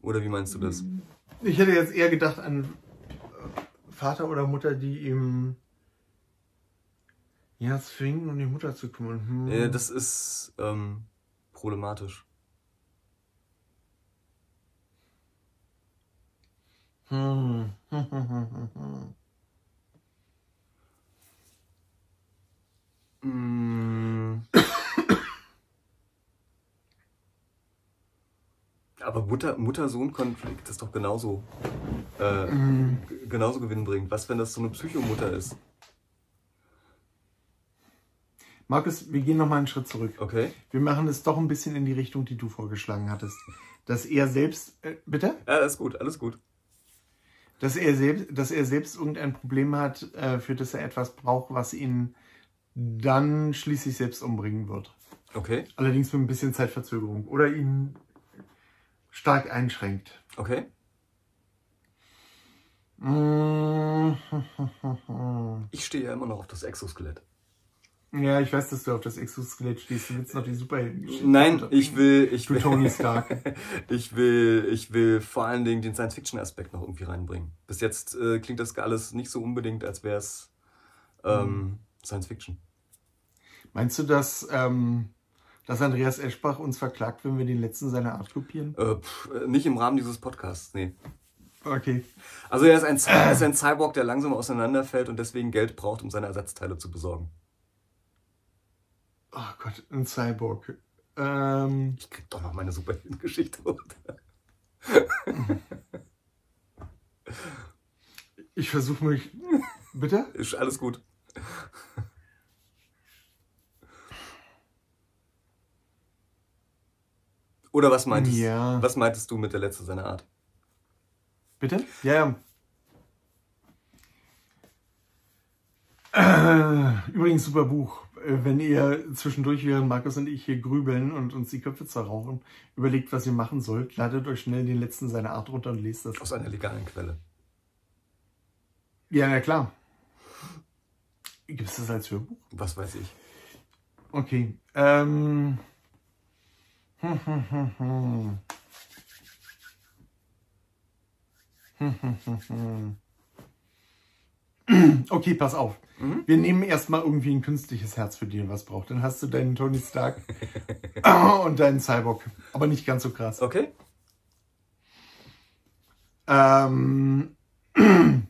Oder wie meinst du das? Ich hätte jetzt eher gedacht an Vater oder Mutter, die ihm ja zwingen, um die Mutter zu kümmern. Hm. Äh, das ist ähm, problematisch. Hm. Aber Mutter, Mutter-Sohn-Konflikt ist doch genauso, äh, g- genauso gewinnbringend. Was, wenn das so eine Psychomutter ist? Markus, wir gehen noch mal einen Schritt zurück. Okay. Wir machen es doch ein bisschen in die Richtung, die du vorgeschlagen hattest. Dass er selbst, äh, bitte? Ja, alles gut, alles gut. Dass er selbst, dass er selbst irgendein Problem hat, äh, für das er etwas braucht, was ihn dann schließlich selbst umbringen wird. Okay, Allerdings mit ein bisschen Zeitverzögerung. Oder ihn stark einschränkt. okay. Mm. Ich stehe ja immer noch auf das Exoskelett. Ja, ich weiß, dass du auf das Exoskelett stehst. Du willst noch die Superhelden. Nein, ich will, ich will, Tony Stark. ich will, ich will vor allen Dingen den Science-Fiction-Aspekt noch irgendwie reinbringen. Bis jetzt äh, klingt das alles nicht so unbedingt, als wäre es ähm, Science-Fiction. Meinst du, dass, ähm, dass Andreas Eschbach uns verklagt, wenn wir den letzten seiner Art kopieren? Äh, pff, äh, nicht im Rahmen dieses Podcasts, nee. Okay. Also er ist, ein, er ist ein Cyborg, der langsam auseinanderfällt und deswegen Geld braucht, um seine Ersatzteile zu besorgen. Oh Gott, ein Cyborg. Ähm, ich krieg doch noch meine Superheldengeschichte runter. ich versuche mich. Bitte? Ist alles gut. Oder was meintest, ja. was meintest du mit der letzte seiner Art? Bitte? Ja, ja. Äh, übrigens, super Buch. Äh, Wenn ihr zwischendurch, während Markus und ich hier grübeln und uns die Köpfe zerrauchen, überlegt, was ihr machen sollt, ladet euch schnell den letzten seiner Art runter und lest das. Aus einer legalen Quelle. Ja, na klar. Gibt es das als Hörbuch? Was weiß ich. Okay. Ähm. Hm, hm, hm, hm. Hm, hm, hm, hm. Okay, pass auf. Wir nehmen erstmal irgendwie ein künstliches Herz für den, was braucht. Dann hast du deinen Tony Stark und deinen Cyborg. Aber nicht ganz so krass. Okay? Ähm,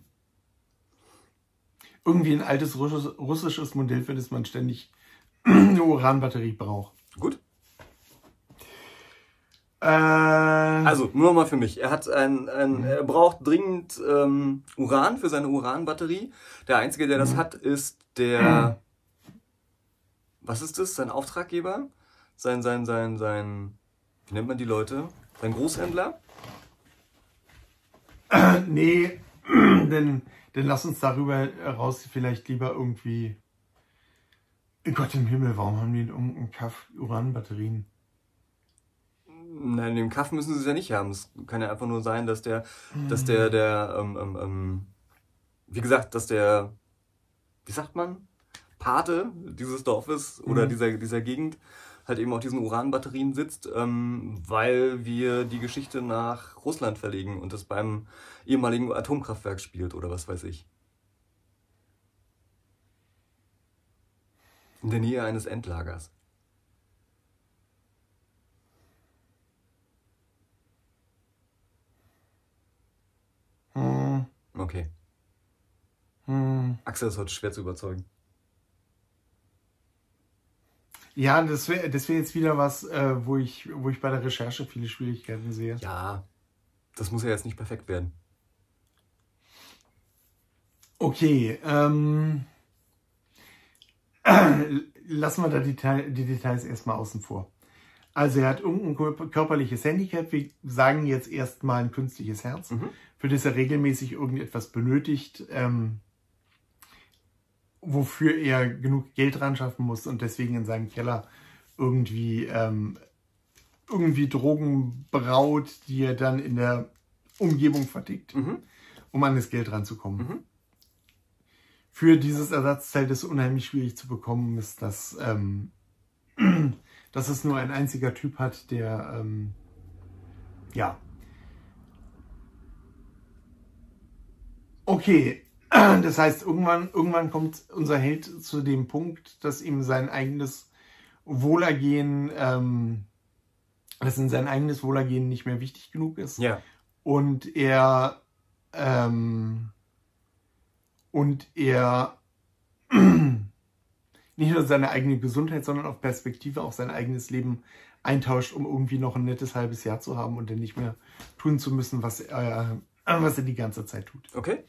irgendwie ein altes russisches, russisches Modell, für das man ständig eine Uranbatterie braucht. Gut. Äh, Also, nur mal für mich. Er hat ein, ein er braucht dringend ähm, Uran für seine Uranbatterie. Der einzige, der das hat, ist der. Was ist das? Sein Auftraggeber? Sein, sein, sein, sein. Wie nennt man die Leute? Sein Großhändler? nee, denn, denn lass uns darüber raus vielleicht lieber irgendwie. Gott im Himmel, warum haben die in irgendeinem Kaff Uranbatterien? Nein, den Kaff müssen sie es ja nicht haben. Es kann ja einfach nur sein, dass der, dass der, der, ähm, ähm, ähm, wie gesagt, dass der, wie sagt man, Pate dieses Dorfes oder Mhm. dieser, dieser Gegend halt eben auf diesen Uranbatterien sitzt, ähm, weil wir die Geschichte nach Russland verlegen und es beim ehemaligen Atomkraftwerk spielt oder was weiß ich. In der Nähe eines Endlagers. Okay. hm. Axel ist heute schwer zu überzeugen. Ja, das wäre das wär jetzt wieder was, äh, wo, ich, wo ich bei der Recherche viele Schwierigkeiten sehe. Ja, das muss ja jetzt nicht perfekt werden. Okay, ähm, lassen wir da die, die Details erstmal außen vor. Also er hat irgendein kör- körperliches Handicap, wir sagen jetzt erstmal ein künstliches Herz, Mhm. Für das er regelmäßig irgendetwas benötigt, ähm, wofür er genug Geld ran schaffen muss und deswegen in seinem Keller irgendwie, ähm, irgendwie Drogen braut, die er dann in der Umgebung vertickt, Mhm. um an das Geld ranzukommen Mhm. für dieses Ersatzteil, das unheimlich schwierig zu bekommen ist, dass, ähm, dass es nur ein einziger Typ hat, der, ähm, ja. Okay, das heißt, irgendwann, irgendwann kommt unser Held zu dem Punkt, dass ihm sein eigenes Wohlergehen, ähm, dass ihm sein eigenes Wohlergehen nicht mehr wichtig genug ist Ja. und er ähm, und er nicht nur seine eigene Gesundheit, sondern auf Perspektive auch sein eigenes Leben eintauscht, um irgendwie noch ein nettes halbes Jahr zu haben und dann nicht mehr tun zu müssen, was er, was er die ganze Zeit tut. Okay.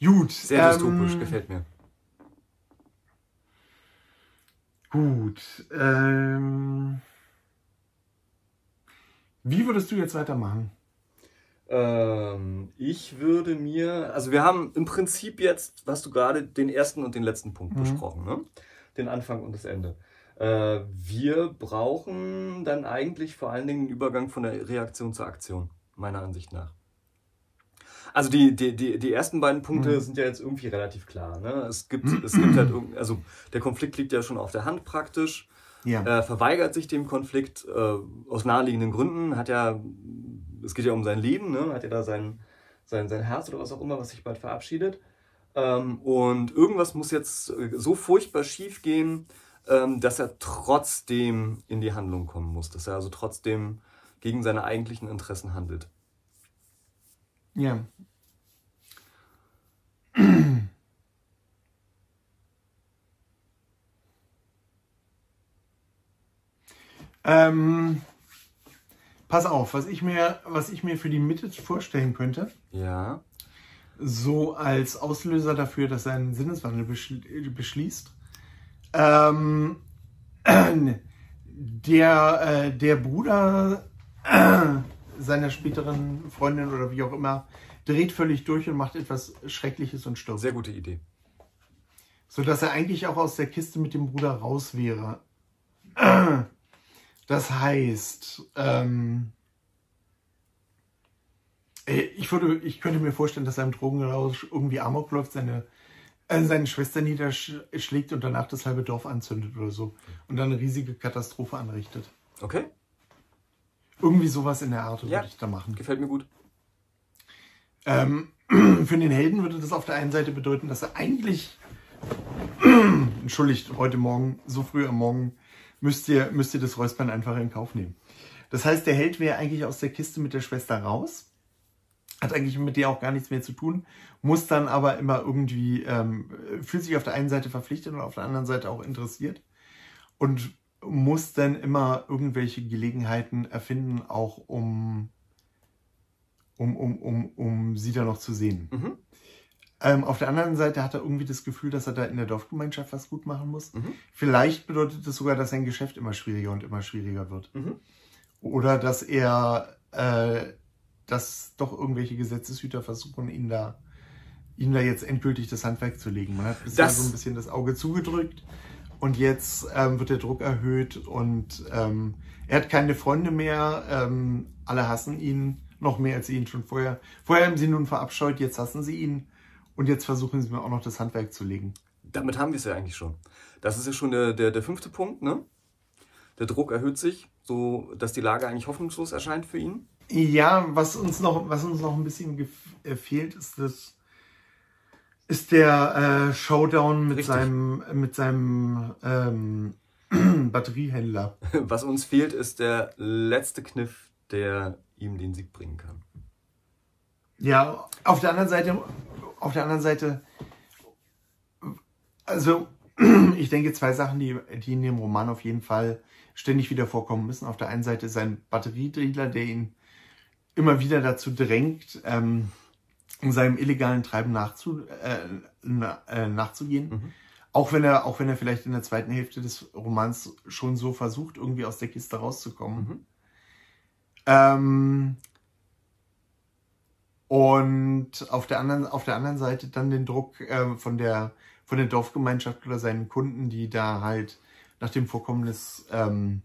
Gut. Sehr dystopisch, ähm, gefällt mir. Gut. Ähm, wie würdest du jetzt weitermachen? Ähm, ich würde mir, also wir haben im Prinzip jetzt, hast du gerade den ersten und den letzten Punkt Mhm. besprochen, ne? Den Anfang und das Ende. Äh, wir brauchen dann eigentlich vor allen Dingen den Übergang von der Reaktion zur Aktion, meiner Ansicht nach. Also die, die, die, die ersten beiden Punkte Mhm. sind ja jetzt irgendwie relativ klar. Ne? Es gibt, es gibt halt irgend, also der Konflikt liegt ja schon auf der Hand praktisch. Ja. Er verweigert sich dem Konflikt äh, aus naheliegenden Gründen. Hat ja, es geht ja um sein Leben, ne? hat ja da sein, sein, sein Herz oder was auch immer, was sich bald verabschiedet. Ähm, und irgendwas muss jetzt äh, so furchtbar schief gehen, ähm, dass er trotzdem in die Handlung kommen muss. Dass er also trotzdem gegen seine eigentlichen Interessen handelt. Ja. ähm, pass auf, was ich mir, was ich mir für die Mitte vorstellen könnte, Ja. so als Auslöser dafür, dass er einen Sinneswandel beschl beschließt. Ähm, der, äh, der Bruder äh, seiner späteren Freundin oder wie auch immer dreht völlig durch und macht etwas Schreckliches und stirbt. Sehr gute Idee. So dass er eigentlich auch aus der Kiste mit dem Bruder raus wäre. Das heißt, ähm, äh, ich, würde, ich könnte mir vorstellen, dass er im Drogenrausch irgendwie Amok läuft, seine, äh, seine Schwester niederschlägt und danach das halbe Dorf anzündet oder so. Und dann eine riesige Katastrophe anrichtet. Okay. Irgendwie sowas in der Art Ja. würde ich da machen. Gefällt mir gut. Ähm, für den Helden würde das auf der einen Seite bedeuten, dass er eigentlich, entschuldigt, heute Morgen, so früh am Morgen, müsst ihr, müsst ihr das Räuspern einfach in Kauf nehmen. Das heißt, der Held wäre eigentlich aus der Kiste mit der Schwester raus, hat eigentlich mit der auch gar nichts mehr zu tun, muss dann aber immer irgendwie, ähm, fühlt sich auf der einen Seite verpflichtet und auf der anderen Seite auch interessiert und muss dann immer irgendwelche Gelegenheiten erfinden, auch um um, um, um, um sie da noch zu sehen. Mhm. Ähm, auf der anderen Seite hat er irgendwie das Gefühl, dass er da in der Dorfgemeinschaft was gut machen muss. Mhm. Vielleicht bedeutet das sogar, dass sein Geschäft immer schwieriger und immer schwieriger wird. Mhm. Oder dass er, äh, dass doch irgendwelche Gesetzeshüter versuchen, ihn da, ihm da jetzt endgültig das Handwerk zu legen. Man hat bisher Das- so ein bisschen das Auge zugedrückt und jetzt ähm, wird der Druck erhöht und ähm, er hat keine Freunde mehr. Ähm, alle hassen ihn noch mehr als sie ihn schon vorher. Vorher haben sie ihn nun verabscheut, jetzt hassen sie ihn und jetzt versuchen sie mir auch noch das Handwerk zu legen. Damit haben wir es ja eigentlich schon. Das ist ja schon der, der, der fünfte Punkt, ne? Der Druck erhöht sich, so dass die Lage eigentlich hoffnungslos erscheint für ihn. Ja, was uns noch, was uns noch ein bisschen äh, fehlt, ist das, ist der äh, Showdown mit Richtig. seinem, mit seinem ähm, Batteriehändler. Was uns fehlt, ist der letzte Kniff, der ihm den Sieg bringen kann. Ja, auf der anderen Seite, auf der anderen Seite, also ich denke zwei Sachen, die, die in dem Roman auf jeden Fall ständig wieder vorkommen müssen. Auf der einen Seite sein Batteriedealer, der ihn immer wieder dazu drängt, ähm, seinem illegalen Treiben nachzu, äh, na, äh, nachzugehen. Mhm. Auch wenn er, auch wenn er vielleicht in der zweiten Hälfte des Romans schon so versucht, irgendwie aus der Kiste rauszukommen. Mhm. Ähm, und auf der anderen, auf der anderen Seite dann den Druck ähm, von der von der Dorfgemeinschaft oder seinen Kunden, die da halt nach dem Vorkommnis ähm,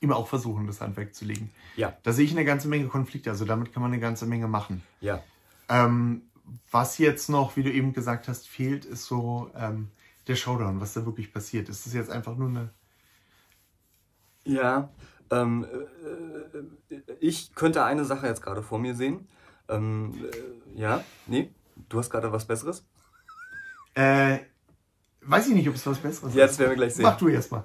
immer auch versuchen, das Handwerk zu legen. Ja, Da sehe ich eine ganze Menge Konflikte, also damit kann man eine ganze Menge machen. ja. Ähm, was jetzt noch, wie du eben gesagt hast, fehlt, ist so ähm, der Showdown, was da wirklich passiert. Ist das jetzt einfach nur eine. Ja, ähm, äh, äh, ich könnte eine Sache jetzt gerade vor mir sehen. Ähm, äh, ja, nee, du hast gerade was Besseres? Äh, weiß ich nicht, ob es was Besseres ist. das werden wir gleich sehen. Mach du erstmal.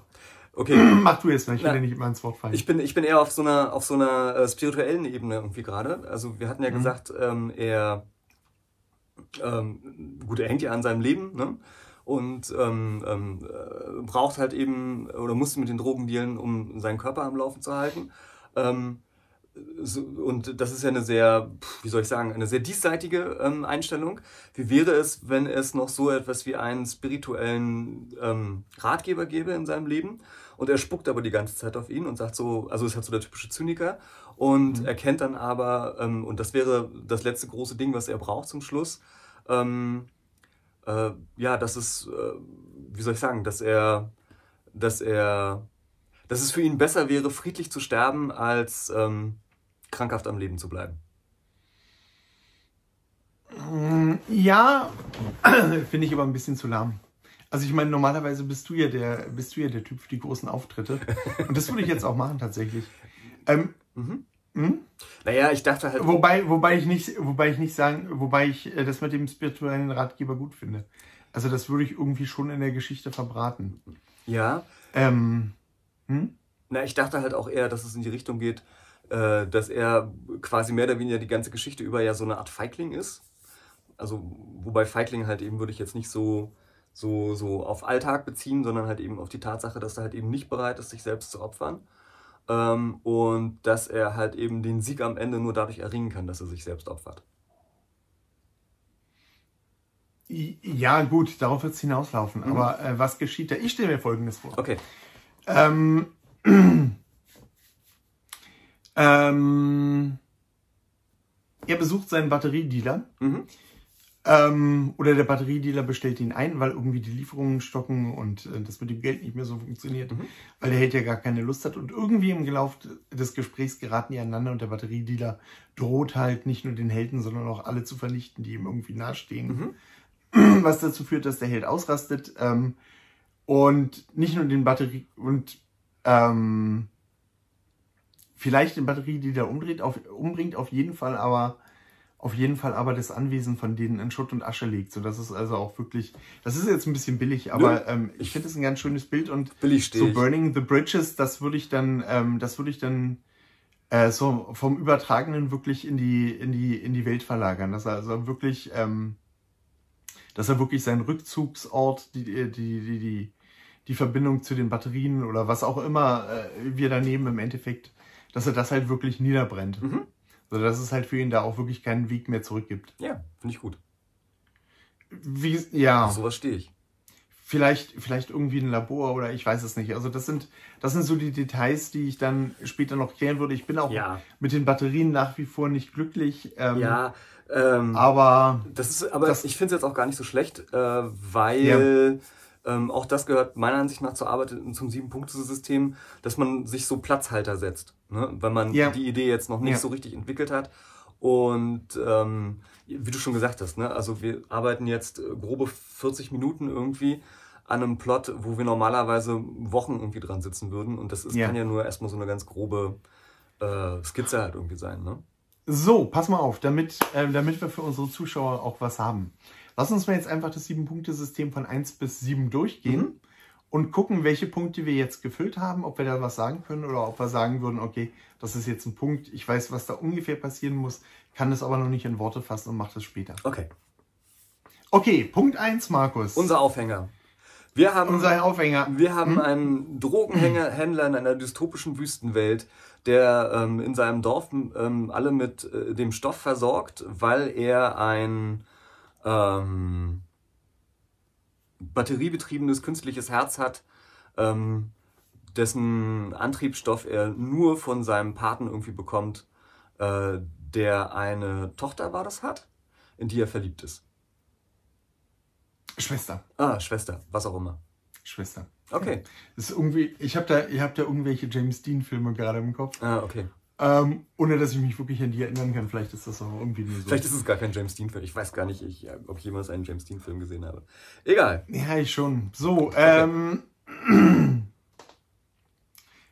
Okay, Mach du erstmal, ich will Na, dir nicht immer ins Wort fallen. ich bin, ich bin eher auf so einer, auf so einer äh, spirituellen Ebene irgendwie gerade. Also wir hatten ja Mhm. gesagt, ähm, er, ähm, gut, er hängt ja an seinem Leben, ne? Und ähm, ähm, äh, braucht halt eben, oder musste mit den Drogen dealen, um seinen Körper am Laufen zu halten. Ähm, so, und das ist ja eine sehr, wie soll ich sagen, eine sehr diesseitige ähm, Einstellung. Wie wäre es, wenn es noch so etwas wie einen spirituellen ähm, Ratgeber gäbe in seinem Leben? Und er spuckt aber die ganze Zeit auf ihn und sagt so, also ist halt so der typische Zyniker und erkennt dann aber, ähm, und das wäre das letzte große Ding, was er braucht zum Schluss, ähm, äh, ja, das ist, äh, wie soll ich sagen, dass er, dass er, dass es für ihn besser wäre, friedlich zu sterben, als ähm, krankhaft am Leben zu bleiben. Mm, Ja, finde ich aber ein bisschen zu lahm. Also ich meine, normalerweise bist du ja der, bist du ja der Typ für die großen Auftritte. Und das würde ich jetzt auch machen tatsächlich. Ähm, Mhm. hm? Naja, ich dachte halt, Wobei, wobei ich nicht, wobei ich nicht sagen, wobei ich äh, das mit dem spirituellen Ratgeber gut finde. Also das würde ich irgendwie schon in der Geschichte verbraten. ja, Ähm, hm? na, ich dachte halt auch eher, dass es in die Richtung geht, äh, dass er quasi mehr oder weniger die ganze Geschichte über ja so eine Art Feigling ist. Also, wobei Feigling halt eben würde ich jetzt nicht so, so, so auf Alltag beziehen, sondern halt eben auf die Tatsache, dass er halt eben nicht bereit ist, sich selbst zu opfern. Ähm, und dass er halt eben den Sieg am Ende nur dadurch erringen kann, dass er sich selbst opfert. Ja, gut, darauf wird es hinauslaufen. Mhm. Aber äh, was geschieht da? Ich stelle mir Folgendes vor. Okay. Ähm, ähm, er besucht seinen Batteriedealer. Mhm. Ähm, oder der Batteriedealer bestellt ihn ein, weil irgendwie die Lieferungen stocken und äh, das mit dem Geld nicht mehr so funktioniert, Mhm. weil der Held ja gar keine Lust hat. Und irgendwie im Lauf des Gesprächs geraten die aneinander und der Batteriedealer droht halt nicht nur den Helden, sondern auch alle zu vernichten, die ihm irgendwie nahestehen. Mhm. Was dazu führt, dass der Held ausrastet ähm, und nicht nur den Batterie und ähm, vielleicht den Batteriedealer umdreht, auf, umbringt, auf jeden Fall aber auf jeden Fall aber das Anwesen von denen in Schutt und Asche legt. So, das ist also auch wirklich, das ist jetzt ein bisschen billig, aber ähm, ich finde es ein ganz schönes Bild und Billig so ich. Burning the Bridges, das würde ich dann, ähm, das würde ich dann äh, so vom Übertragenen wirklich in die, in die, in die Welt verlagern. Dass er also wirklich, ähm, dass er wirklich seinen Rückzugsort, die, die, die, die, die Verbindung zu den Batterien oder was auch immer äh, wir daneben im Endeffekt, dass er das halt wirklich niederbrennt. Mhm. Also dass es halt für ihn da auch wirklich keinen Weg mehr zurück gibt. Ja, finde ich gut. Wie, ja. Auf sowas stehe ich. vielleicht, vielleicht irgendwie ein Labor oder ich weiß es nicht. Also das sind, das sind so die Details, die ich dann später noch klären würde. Ich bin auch Ja. mit den Batterien nach wie vor nicht glücklich. Ähm, Ja, ähm, Aber Das ist, aber Das- ich finde es jetzt auch gar nicht so schlecht, äh, weil ähm, auch das gehört meiner Ansicht nach zur Arbeit zum Sieben-Punkte-System, dass man sich so Platzhalter setzt, ne? wenn man Ja. die Idee jetzt noch nicht Ja. so richtig entwickelt hat. Und ähm, wie du schon gesagt hast, ne? also wir arbeiten jetzt äh, grobe 40 Minuten irgendwie an einem Plot, wo wir normalerweise Wochen irgendwie dran sitzen würden. Und das ist, Ja. kann ja nur erstmal so eine ganz grobe äh, Skizze halt irgendwie sein. Ne? so, pass mal auf, damit, ähm, damit wir für unsere Zuschauer auch was haben. Lass uns mal jetzt einfach das Sieben-Punkte-System von 1 bis 7 durchgehen Mhm. und gucken, welche Punkte wir jetzt gefüllt haben, ob wir da was sagen können oder ob wir sagen würden, okay, das ist jetzt ein Punkt, ich weiß, was da ungefähr passieren muss, kann es aber noch nicht in Worte fassen und mache das später. Okay, Okay, Punkt 1, Markus. unser Aufhänger. Wir haben Unser Aufhänger. Wir haben einen Drogenhändler in einer dystopischen Wüstenwelt, der ähm, in seinem Dorf ähm, alle mit äh, dem Stoff versorgt, weil er ein ähm, batteriebetriebenes künstliches Herz hat, ähm, dessen Antriebsstoff er nur von seinem Paten irgendwie bekommt, äh, der eine Tochter war das hat, in die er verliebt ist. Schwester. Ah, Schwester, was auch immer. Schwester. Okay. Das ist irgendwie, ich habe da, ich hab da irgendwelche James Dean-Filme gerade im Kopf. Ah, okay. Ähm, ohne dass ich mich wirklich an die erinnern kann. Vielleicht ist das auch irgendwie nur so. Vielleicht ist es gar kein James Dean-Film. Ich weiß gar nicht, ich, äh, ob ich jemals einen James Dean-Film gesehen habe. Egal. ja, ich schon. So, ähm.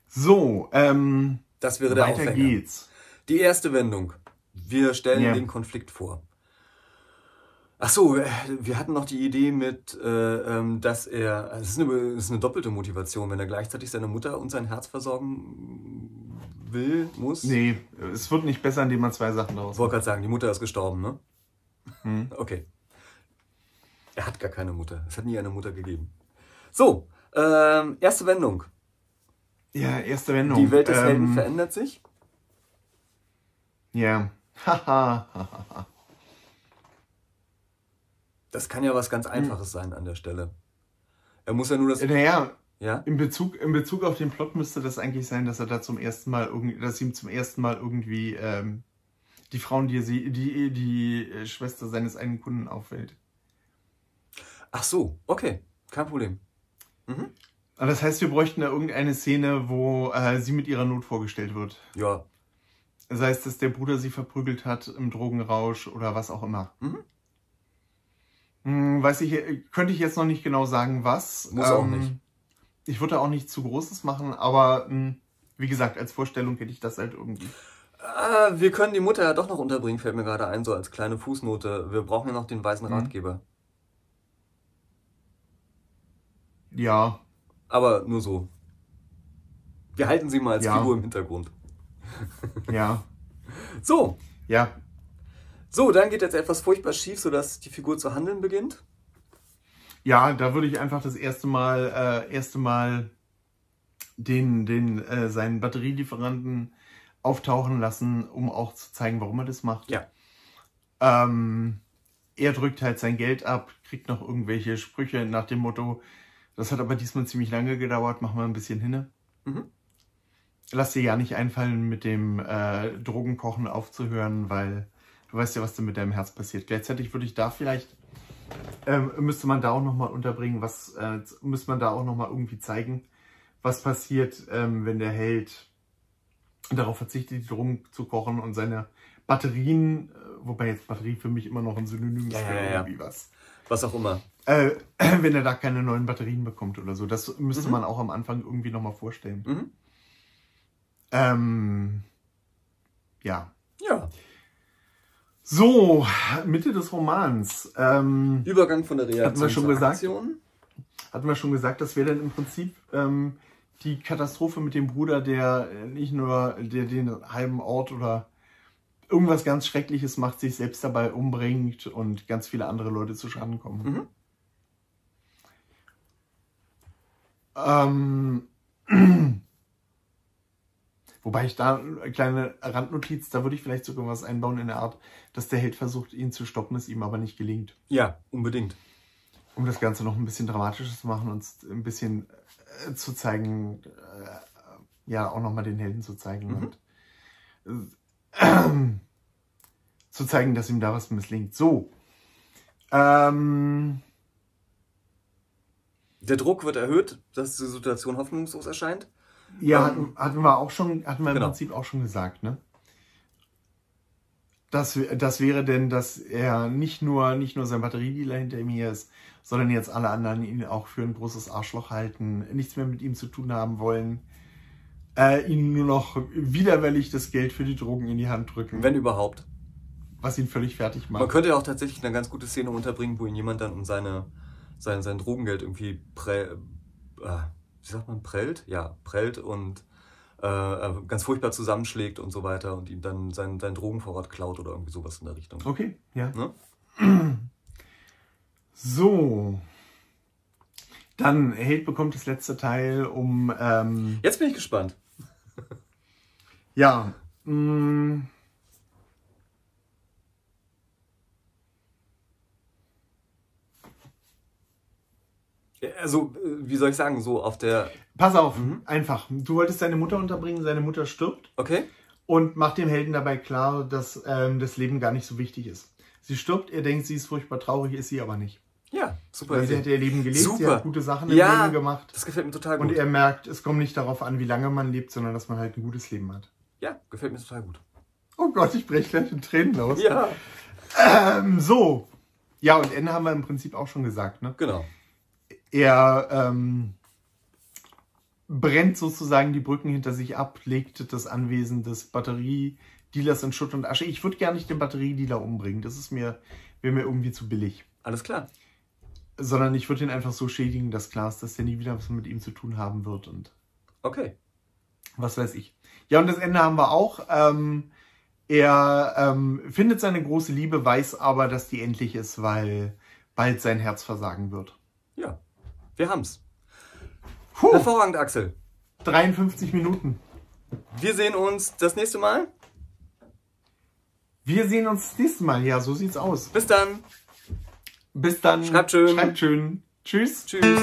So, ähm. Das wäre der Weiter Aufhänger. geht's. Die erste Wendung. Wir stellen Ja. den Konflikt vor. Ach so, äh, wir hatten noch die Idee mit, äh, ähm, dass er, es ist, eine, es ist eine doppelte Motivation, wenn er gleichzeitig seine Mutter und sein Herz versorgen will, muss. Nee, es wird nicht besser, indem man zwei Sachen daraus Ich wollte gerade sagen, die Mutter ist gestorben, ne? Hm. Okay. Er hat gar keine Mutter. Es hat nie eine Mutter gegeben. So, ähm, erste Wendung. Ja, erste Wendung. Die Welt des Helden ähm, verändert sich. Ja. Haha. Das kann ja was ganz Hm. Einfaches sein an der Stelle. Er muss ja nur das. naja, Ja? in Bezug, in Bezug auf den Plot müsste das eigentlich sein, dass er da zum ersten Mal irgendwie, dass ihm zum ersten Mal irgendwie ähm, die Frauen, die er sie, die, die äh, Schwester seines einen Kunden auffällt. Ach so, okay. Kein Problem. Aber das heißt, wir bräuchten da irgendeine Szene, wo äh, sie mit ihrer Not vorgestellt wird. Ja. Sei es, dass der Bruder sie verprügelt hat im Drogenrausch oder was auch immer. Mhm. Hm, weiß ich, äh, könnte ich jetzt noch nicht genau sagen, was. Ähm, Muss auch nicht. Ich würde auch nicht zu Großes machen, aber mh, wie gesagt, als Vorstellung hätte ich das halt irgendwie. Ah, wir können die Mutter ja doch noch unterbringen, fällt mir gerade ein, so als kleine Fußnote. Wir brauchen ja noch den weißen Mhm. Ratgeber. Ja, Aber nur so. Wir halten sie mal als Ja. Figur im Hintergrund. ja, So, ja. so, dann geht jetzt etwas furchtbar schief, sodass die Figur zu handeln beginnt. Ja, da würde ich einfach das erste Mal, äh, erste Mal den, den, äh, seinen Batterielieferanten auftauchen lassen, um auch zu zeigen, warum er das macht. Ja. Ähm, er drückt halt sein Geld ab, kriegt noch irgendwelche Sprüche nach dem Motto, das hat aber diesmal ziemlich lange gedauert, machen wir ein bisschen hinne. Mhm. lass dir ja nicht einfallen, mit dem äh, Drogenkochen aufzuhören, weil du weißt ja, was da mit deinem Herz passiert. Gleichzeitig würde ich da vielleicht, ähm, müsste man da auch nochmal unterbringen, was, äh, müsste man da auch nochmal irgendwie zeigen, was passiert, ähm, wenn der Held darauf verzichtet, die Drogen zu kochen und seine Batterien, äh, wobei jetzt Batterie für mich immer noch ein Synonym ist Ja, für ja, ja. irgendwie was. Was auch immer. Äh, wenn er da keine neuen Batterien bekommt oder so. Das müsste Mhm. man auch am Anfang irgendwie nochmal vorstellen. Mhm. Ähm, ja. Ja. So, Mitte des Romans. Ähm, Übergang von der Reaktion Hatten wir schon zur gesagt? Aktion. hatten wir schon gesagt, das wäre dann im Prinzip ähm, die Katastrophe mit dem Bruder, der äh, nicht nur der den halben Ort oder irgendwas ganz Schreckliches macht, sich selbst dabei umbringt und ganz viele andere Leute zu Schaden kommen. Ähm, wobei ich da eine kleine Randnotiz, da würde ich vielleicht sogar was einbauen in der Art, dass der Held versucht, ihn zu stoppen, es ihm aber nicht gelingt. Ja, unbedingt. Um das Ganze noch ein bisschen dramatischer zu machen und ein bisschen äh, zu zeigen, äh, ja, auch nochmal den Helden zu zeigen und äh, zu zeigen, dass ihm da was misslingt. So. Ähm, Der Druck wird erhöht, dass die Situation hoffnungslos erscheint. Ja, Ähm, hatten, hatten wir auch schon, hatten wir im genau. Prinzip auch schon gesagt, ne? Das, das wäre denn, dass er nicht nur, nicht nur sein Batteriedealer hinter ihm hier ist, sondern jetzt alle anderen ihn auch für ein großes Arschloch halten, nichts mehr mit ihm zu tun haben wollen, äh, ihm nur noch widerwillig das Geld für die Drogen in die Hand drücken, Wenn überhaupt. was ihn völlig fertig Man macht. könnte ja auch tatsächlich eine ganz gute Szene unterbringen, wo ihn jemand dann um seine, sein, sein Drogengeld irgendwie prä, äh, wie sagt man, prellt? Ja, prellt und äh, ganz furchtbar zusammenschlägt und so weiter und ihm dann seinen, seinen Drogenvorrat klaut oder irgendwie sowas in der Richtung. Okay, ja. Ne? So. Dann, Held bekommt das letzte Teil, um ähm, Jetzt bin ich gespannt. Ja. mm. Mh, Also, äh, wie soll ich sagen, so auf der. pass auf, Mhm. einfach. Du wolltest deine Mutter unterbringen, seine Mutter stirbt Okay? und macht dem Helden dabei klar, dass ähm, das Leben gar nicht so wichtig ist. Sie stirbt, er denkt, sie ist furchtbar traurig, ist sie aber nicht. Ja, super. Weil sie hat ihr Leben gelebt, sie Super. hat gute Sachen im Ja. Leben gemacht. Das gefällt mir total Und gut. er merkt, es kommt nicht darauf an, wie lange man lebt, sondern dass man halt ein gutes Leben hat. Ja, gefällt mir total gut. Oh Gott, ich breche gleich in Tränen los. Ja, Ähm, so. Ja, und Ende haben wir im Prinzip auch schon gesagt, ne? genau. Er ähm, brennt sozusagen die Brücken hinter sich ab, legt das Anwesen des Batteriedealers in Schutt und Asche. Ich würde gar nicht den Batteriedealer umbringen, das ist mir, wäre mir irgendwie zu billig. Alles klar. Sondern ich würde ihn einfach so schädigen, dass klar ist, dass der nie wieder was mit ihm zu tun haben wird und Okay. was weiß ich. Ja, und das Ende haben wir auch. Ähm, er ähm, findet seine große Liebe, weiß aber, dass die endlich ist, weil bald sein Herz versagen wird. Ja, wir haben's. Puh, Hervorragend, Axel. 53 Minuten. Wir sehen uns das nächste Mal. Wir sehen uns das nächste Mal. Ja, so sieht's aus. Bis dann. Bis dann. Schreibt schön. Schreibt schön. Tschüss. Tschüss.